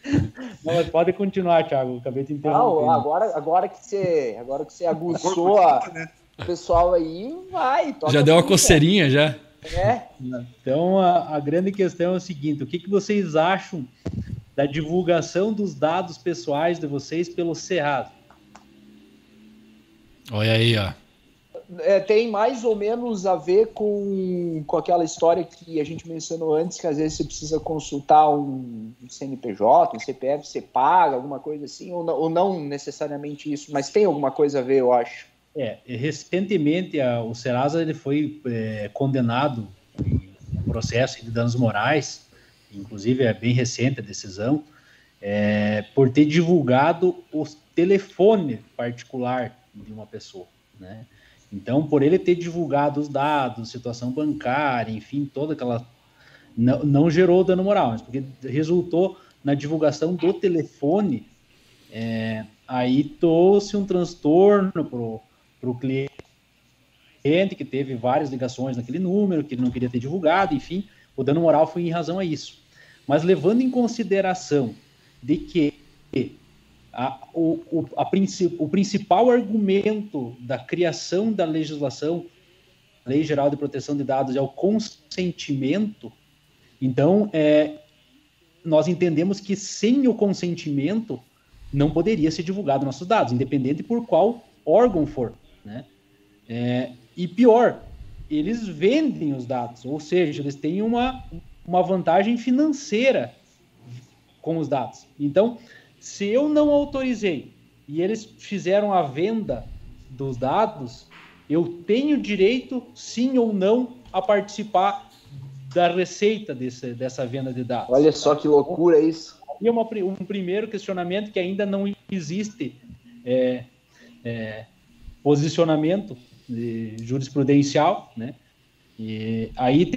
Não, mas pode continuar, Thiago. Acabei de interromper. Não, agora, agora que você, agora que você aguçou a, né? O pessoal aí, vai. Já deu uma coceirinha já. É. Então a, a, grande questão é o seguinte: o que, que vocês acham da divulgação dos dados pessoais de vocês pelo Cerrado? Olha aí, ó. É, tem mais ou menos a ver com, com aquela história que a gente mencionou antes, que às vezes você precisa consultar um CNPJ, um CPF, você paga, alguma coisa assim, ou não, ou não necessariamente isso, mas tem alguma coisa a ver, eu acho. É, recentemente a, o Serasa ele foi é, condenado em processo de danos morais, inclusive é bem recente a decisão, é, por ter divulgado o telefone particular de uma pessoa, né? Então, por ele ter divulgado os dados, situação bancária, enfim, toda aquela não, não gerou dano moral, mas porque resultou na divulgação do telefone, é, aí trouxe um transtorno pro para o cliente que teve várias ligações naquele número, que ele não queria ter divulgado, enfim, o dano moral foi em razão a isso. Mas levando em consideração de que a, o, o, a o principal argumento da criação da legislação, Lei Geral de Proteção de Dados, é o consentimento, então é, nós entendemos que sem o consentimento não poderia ser divulgado nossos dados, independente por qual órgão for. Né? É, e pior, eles vendem os dados, ou seja, eles têm uma, uma vantagem financeira com os dados. Então, se eu não autorizei e eles fizeram a venda dos dados, eu tenho direito, sim ou não, a participar da receita desse, dessa venda de dados. Olha só que loucura isso. E uma, um primeiro questionamento que ainda não existe é, é, posicionamento jurisprudencial, né? E aí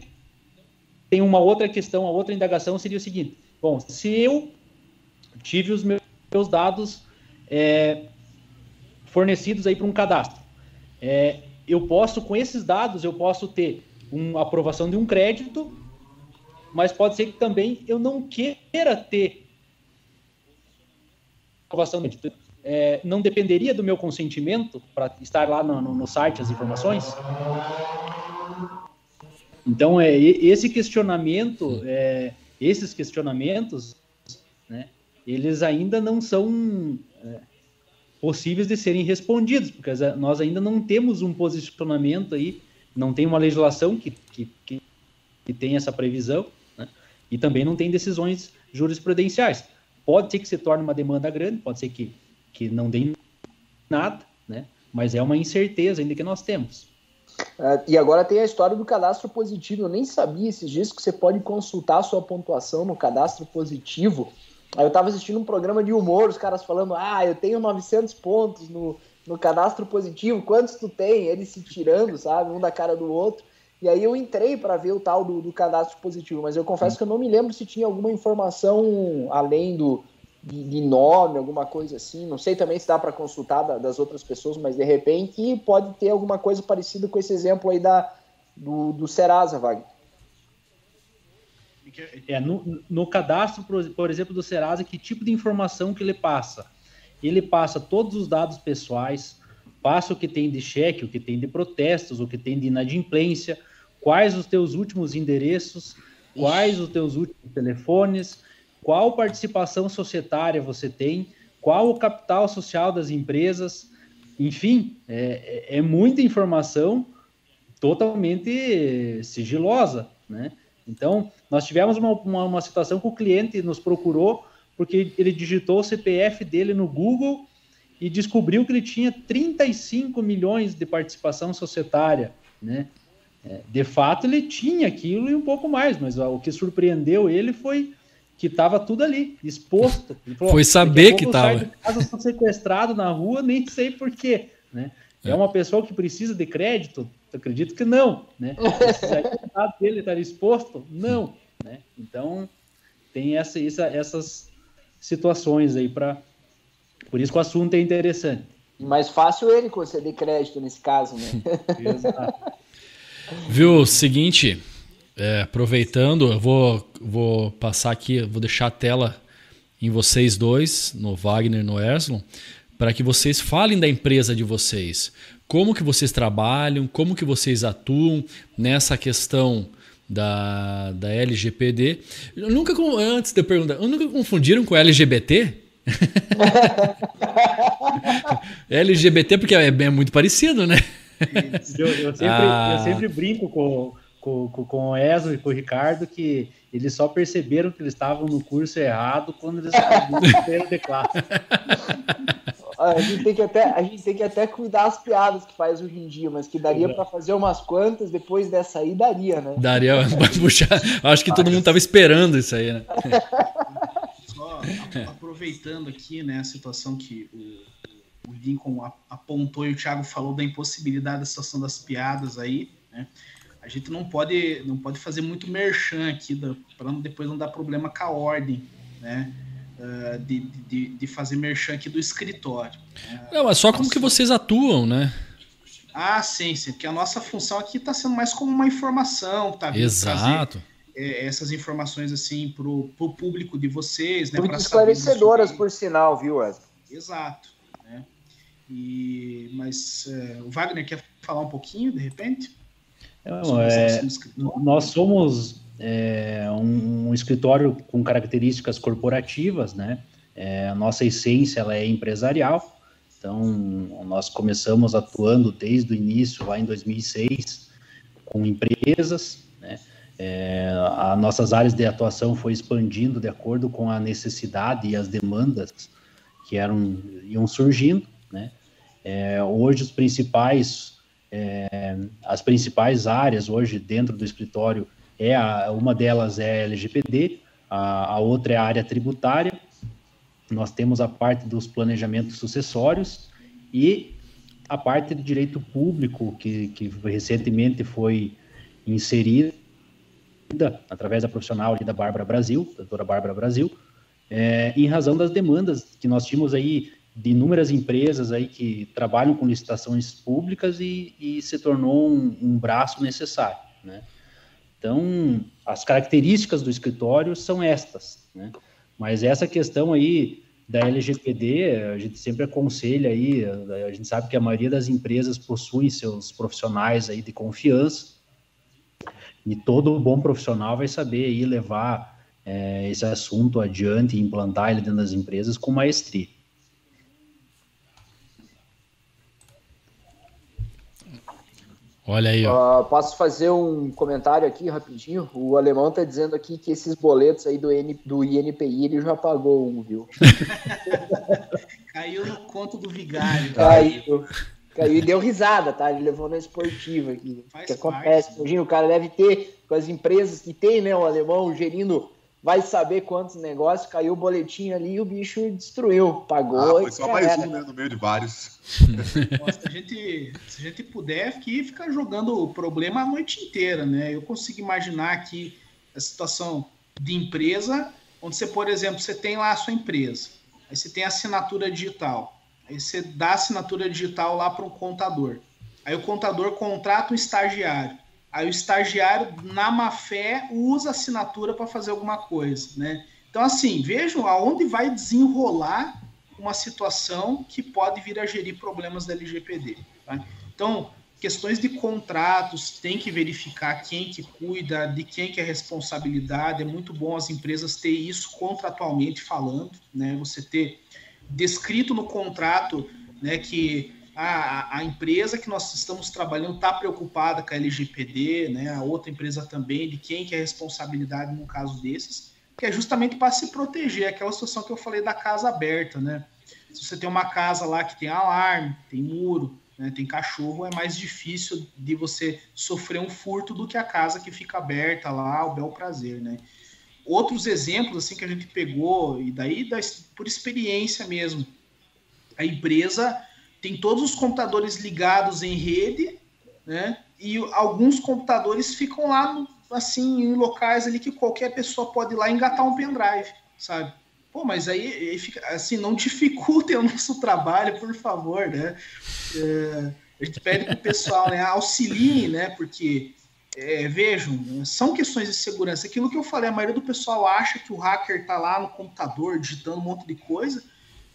tem uma outra questão, a outra indagação seria o seguinte: bom, se eu tive os meus dados é, fornecidos aí para um cadastro, é, eu posso com esses dados eu posso ter uma aprovação de um crédito, mas pode ser que também eu não queira ter aprovação de crédito é, não dependeria do meu consentimento para estar lá no, no, no, site as informações? Então, é, esse questionamento, é, esses questionamentos, né, eles ainda não são é, possíveis de serem respondidos, porque nós ainda não temos um posicionamento aí, não tem uma legislação que, que, que, que tem essa previsão, né, e também não tem decisões jurisprudenciais. Pode ser que se torne uma demanda grande, pode ser que que não dê nada, né? Mas é uma incerteza ainda que nós temos. Uh, e agora tem a história do cadastro positivo. Eu nem sabia esses dias que você pode consultar a sua pontuação no cadastro positivo. Aí eu estava assistindo um programa de humor, os caras falando: ah, eu tenho 900 pontos no, no cadastro positivo, quantos tu tem? Eles se tirando, sabe? Um da cara do outro. E aí eu entrei para ver o tal do, do cadastro positivo, mas eu confesso que eu não me lembro se tinha alguma informação além do, de, de, nome, alguma coisa assim. Não sei também se dá para consultar da, das outras pessoas, mas de repente pode ter alguma coisa parecida com esse exemplo aí da, do, do Serasa, Wagner. É, no, no cadastro, por, por exemplo, do Serasa, que tipo de informação que ele passa? Ele passa todos os dados pessoais, passa o que tem de cheque, o que tem de protestos, o que tem de inadimplência, quais os teus últimos endereços, quais os teus últimos telefones, qual participação societária você tem, qual o capital social das empresas, enfim, é, é, é muita informação totalmente sigilosa, né? Então, nós tivemos uma, uma, uma, situação que o cliente nos procurou porque ele digitou o CPF dele no Google e descobriu que ele tinha 35 milhões de participação societária, né? É, de fato, ele tinha aquilo e um pouco mais, mas o que surpreendeu ele foi que estava tudo ali, exposto. Falou, foi saber que estava. casa sequestrado na rua, nem sei porquê, né? É. é uma pessoa que precisa de crédito? Acredito que não, né? O dele estar exposto? Não, né? Então, tem essa, essa, essas situações aí para... Por isso que o assunto é interessante. Mais fácil ele conceder crédito nesse caso, né? Exato. Viu, seguinte, é, aproveitando, eu vou, vou passar aqui, vou deixar a tela em vocês dois, no Wagner e no Erslon, para que vocês falem da empresa de vocês. Como que vocês trabalham, como que vocês atuam nessa questão da, da LGPD. Eu nunca, antes de eu perguntar, nunca confundiram com LGBT? LGBT porque é, é muito parecido, né? Eu, eu, sempre, ah. eu sempre brinco com, com, com o Ezio e com o Ricardo que eles só perceberam que eles estavam no curso errado quando eles estavam de classe. A gente, tem que até, a gente tem que até cuidar as piadas que faz hoje em dia, mas que daria para fazer umas quantas depois dessa aí, daria, né? Daria para puxar. Acho que todo mundo tava esperando isso aí, né? Só aproveitando aqui, né, a situação que o o Lincoln apontou e o Thiago falou da impossibilidade da situação das piadas aí, né? A gente não pode, não pode fazer muito merchan aqui para depois não dar problema com a ordem, né? Uh, de, de, de, fazer merchan aqui do escritório. Né? Não, mas só como que vocês atuam, né? Ah, sim, sim. Porque a nossa função aqui está sendo mais como uma informação, tá? Exato. Trazer, é, essas informações assim para o público de vocês, né? Muito esclarecedoras, por sinal, viu, Wesley? Exato. E, mas é, o Wagner quer falar um pouquinho, de repente? Não, é, nós somos é, um, um, escritório com características corporativas, né? É, a nossa essência ela é empresarial, então nós começamos atuando desde o início, lá em 2006, com empresas, né? É, as nossas áreas de atuação foi expandindo de acordo com a necessidade e as demandas que eram iam surgindo. Né? É, hoje os principais, é, as principais áreas hoje dentro do escritório é a, uma delas é a LGPD, a, a outra é a área tributária. Nós temos a parte dos planejamentos sucessórios e a parte de direito público que, que recentemente foi inserida através da profissional da Bárbara Brasil, doutora Bárbara Brasil, é, em razão das demandas que nós tínhamos aí de inúmeras empresas aí que trabalham com licitações públicas e, e se tornou um, um, braço necessário, né? Então, as características do escritório são estas, né? Mas essa questão aí da LGPD, a gente sempre aconselha aí, a gente sabe que a maioria das empresas possui seus profissionais aí de confiança, e todo bom profissional vai saber aí levar é, esse assunto adiante e implantar ele dentro das empresas com maestria. Olha aí, ó. Uh, posso fazer um comentário aqui rapidinho? O alemão tá dizendo aqui que esses boletos aí do, N, do INPI ele já pagou um, viu? Caiu no conto do vigário. Caiu. Caiu e deu risada, tá? Ele levou na esportiva aqui. O que acontece? Imagina, o cara deve ter, com as empresas que tem, né? O alemão gerindo vai saber quantos negócios, caiu o boletim ali e o bicho destruiu, pagou. Ah, foi só mais um, né, no meio de vários. Nossa, se, a gente, se a gente puder aqui, ficar jogando o problema a noite inteira, né? Eu consigo imaginar aqui a situação de empresa, onde você, por exemplo, você tem lá a sua empresa, aí você tem a assinatura digital, aí você dá a assinatura digital lá para um contador, aí o contador contrata um estagiário, Aí o estagiário, na má fé, usa a assinatura para fazer alguma coisa, né? Então, assim, vejam aonde vai desenrolar uma situação que pode vir a gerir problemas da LGPD. Tá? Então, questões de contratos, tem que verificar quem que cuida, de quem que é responsabilidade. É muito bom as empresas ter isso contratualmente falando, né? Você ter descrito no contrato, né, que a, a empresa que nós estamos trabalhando está preocupada com a LGPD, né? A outra empresa também, de quem que é a responsabilidade num caso desses, que é justamente para se proteger, aquela situação que eu falei da casa aberta, né? Se você tem uma casa lá que tem alarme, tem muro, né, tem cachorro, é mais difícil de você sofrer um furto do que a casa que fica aberta lá, ao bel prazer, né? Outros exemplos assim que a gente pegou, e daí por experiência mesmo, a empresa tem todos os computadores ligados em rede, né? E alguns computadores ficam lá, no, assim, em locais ali que qualquer pessoa pode ir lá engatar um pendrive, sabe? Pô, mas aí, aí fica, assim, não dificultem o nosso trabalho, por favor, né? É, a gente pede para o pessoal, né, auxiliem, né? Porque, é, vejam, são questões de segurança. Aquilo que eu falei, a maioria do pessoal acha que o hacker está lá no computador digitando um monte de coisa,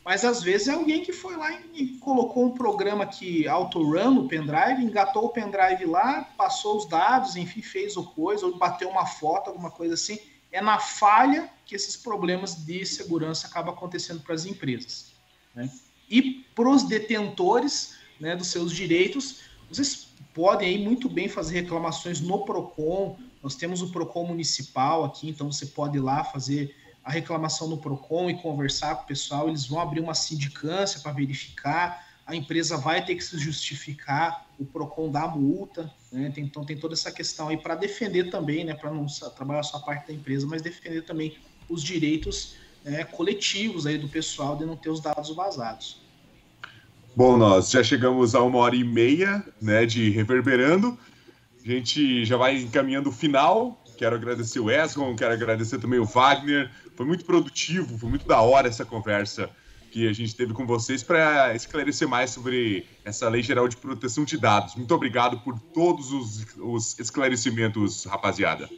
mas às vezes é alguém que foi lá e colocou um programa que autorun no pendrive, engatou o pendrive lá, passou os dados, enfim, fez o coisa, ou bateu uma foto, alguma coisa assim. É na falha que esses problemas de segurança acabam acontecendo para as empresas. Né? E para os detentores né, dos seus direitos, vocês podem aí muito bem fazer reclamações no PROCON. Nós temos o PROCON municipal aqui, então você pode ir lá fazer a reclamação no PROCON e conversar com o pessoal. Eles vão abrir uma sindicância para verificar. A empresa vai ter que se justificar, o PROCON dá multa. Né? Tem, então tem toda essa questão aí para defender também, né? para não trabalhar só a parte da empresa, mas defender também os direitos né, coletivos aí do pessoal de não ter os dados vazados. Bom, nós já chegamos a uma hora e meia né, de reverberando. A gente já vai encaminhando o final. Quero agradecer o Esgon, quero agradecer também o Wagner. Foi muito produtivo, foi muito da hora essa conversa que a gente teve com vocês para esclarecer mais sobre essa Lei Geral de Proteção de Dados. Muito obrigado por todos os, os esclarecimentos, rapaziada.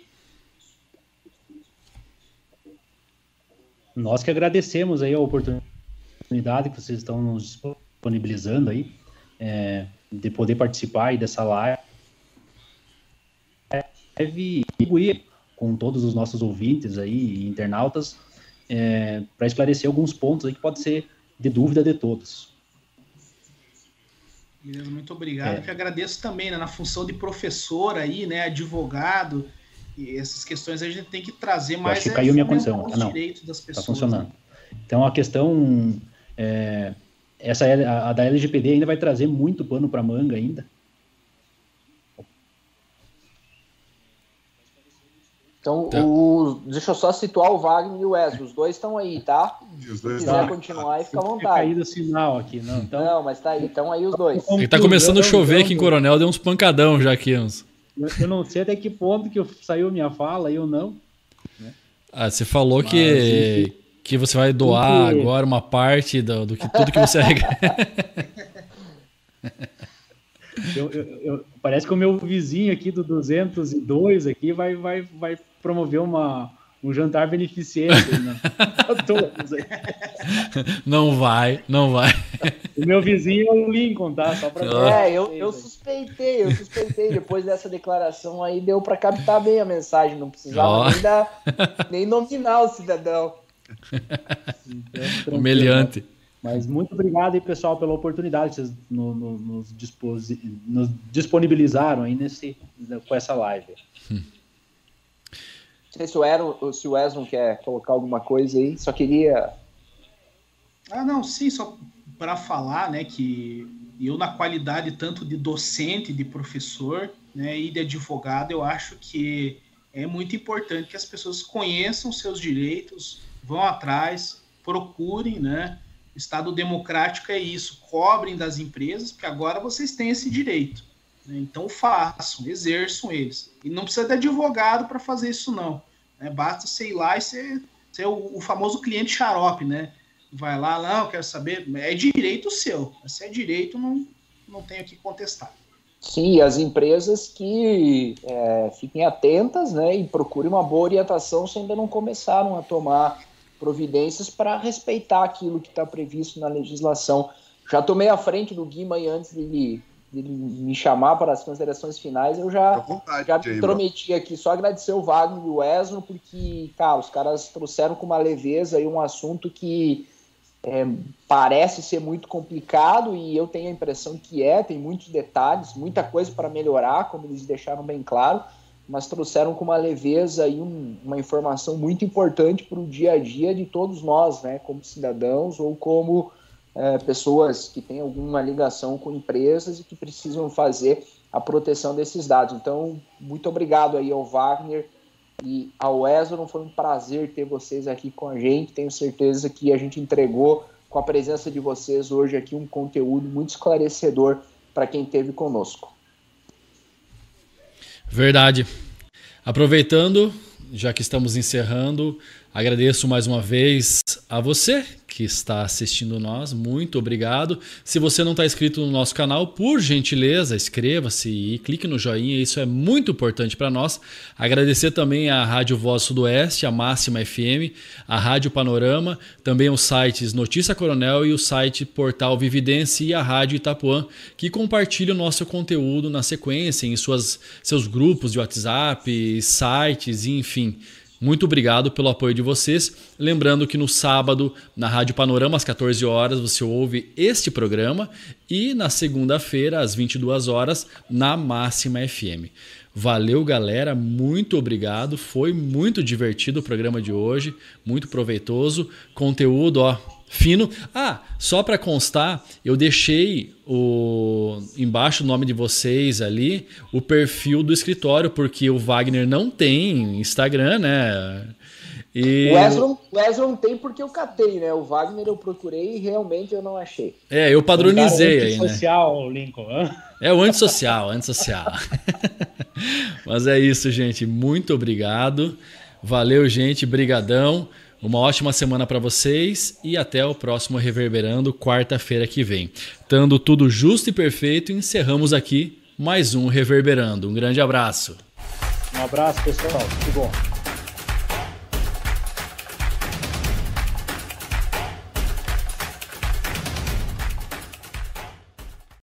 Nós que agradecemos aí a oportunidade que vocês estão nos disponibilizando aí, é, de poder participar aí dessa live e contribuir com todos os nossos ouvintes aí, internautas, é, para esclarecer alguns pontos aí que pode ser de dúvida de todos. Beleza, muito obrigado. É. Que agradeço também né, na função de professor aí, né, advogado, e essas questões a gente tem que trazer mais. acho que caiu minha condição. Ah, não, tá pessoas. Está funcionando. Né? Então a questão é, essa a, a da LGPD ainda vai trazer muito pano para manga ainda. Então, tá. o, deixa eu só situar o Wagner e o Wesley. Os dois estão aí, tá? Se quiser tá. continuar aí, fica à vontade. caído o sinal aqui, não. Então... Não, mas tá aí. Estão aí os dois. Ele tá começando a chover aqui em Coronel, deu uns pancadão já aqui. Uns. Eu, eu não sei até que ponto que saiu minha fala, eu não. Né? Ah, você falou mas, que, que você vai doar agora uma parte do, do que tudo que você eu, eu, eu, parece que o meu vizinho aqui do 202 aqui vai, vai, vai promover uma, um jantar beneficente né? Não vai, não vai. O meu vizinho é o Lincoln, tá? Só pra É, eu, eu suspeitei, eu suspeitei. Depois dessa declaração aí, deu para captar bem a mensagem. Não precisava oh. nem, dar, nem nominar o cidadão. Então, Humilhante. Mas muito obrigado aí, pessoal, pela oportunidade que vocês no, no, nos, nos, disponibilizaram aí nesse, com essa live. Hum. Não sei se o, Aaron, se o quer colocar alguma coisa aí, só queria. Ah, não, sim, só para falar, né, que eu, na qualidade tanto de docente, de professor, né, e de advogado, eu acho que é muito importante que as pessoas conheçam seus direitos, vão atrás, procurem, né? Estado democrático é isso, cobrem das empresas, porque agora vocês têm esse direito. Né? Então façam, exerçam eles. E não precisa de advogado para fazer isso, não. Né? Basta ser ir lá e ser, ser o, o, famoso cliente xarope, né? Vai lá, não, quero saber. É direito seu. Se é direito, não, não tenho que contestar. Sim, as empresas que é, fiquem atentas né, e procurem uma boa orientação se ainda não começaram a tomar providências para respeitar aquilo que está previsto na legislação. Já tomei à frente do Guima antes de de me chamar para as considerações finais, eu já, vontade, já me prometi aqui. Só agradecer o Wagner e o Wesley, porque, cara, os caras trouxeram com uma leveza aí um assunto que é, parece ser muito complicado e eu tenho a impressão que é, tem muitos detalhes, muita coisa para melhorar, como eles deixaram bem claro, mas trouxeram com uma leveza e um, uma informação muito importante para o dia a dia de todos nós, né, como cidadãos ou como é, pessoas que têm alguma ligação com empresas e que precisam fazer a proteção desses dados. Então, muito obrigado aí ao Wagner e ao Wesley. Foi um prazer ter vocês aqui com a gente. Tenho certeza que a gente entregou com a presença de vocês hoje aqui um conteúdo muito esclarecedor para quem esteve conosco. Verdade. Aproveitando, já que estamos encerrando, agradeço mais uma vez a você que está assistindo nós, muito obrigado. Se você não está inscrito no nosso canal, por gentileza, inscreva-se e clique no joinha, isso é muito importante para nós. Agradecer também à Rádio Voz Sudoeste, a Máxima FM, a Rádio Panorama, também os sites Notícia Coronel e o site Portal Vividência e a Rádio Itapuã, que compartilham o nosso conteúdo na sequência em suas, seus grupos de WhatsApp, sites, enfim. Muito obrigado pelo apoio de vocês. Lembrando que no sábado, na Rádio Panorama, às 14 horas, você ouve este programa e na segunda-feira, às 22 horas, na Máxima FM. Valeu, galera. Muito obrigado. Foi muito divertido o programa de hoje, muito proveitoso. Conteúdo, ó, fino. Ah, só para constar, eu deixei o embaixo o nome de vocês ali, o perfil do escritório, porque o Wagner não tem Instagram, né? E... O Ezron, o tem porque eu catei, né? O Wagner eu procurei e realmente eu não achei. É, eu padronizei aí, né? Social, Lincoln. É o antissocial, antissocial. Mas é isso, gente. Muito obrigado. Valeu, gente. Brigadão. Uma ótima semana para vocês e até o próximo Reverberando, quarta-feira que vem. Tando tudo justo e perfeito, encerramos aqui mais um Reverberando. Um grande abraço. Um abraço, pessoal. Tudo bom.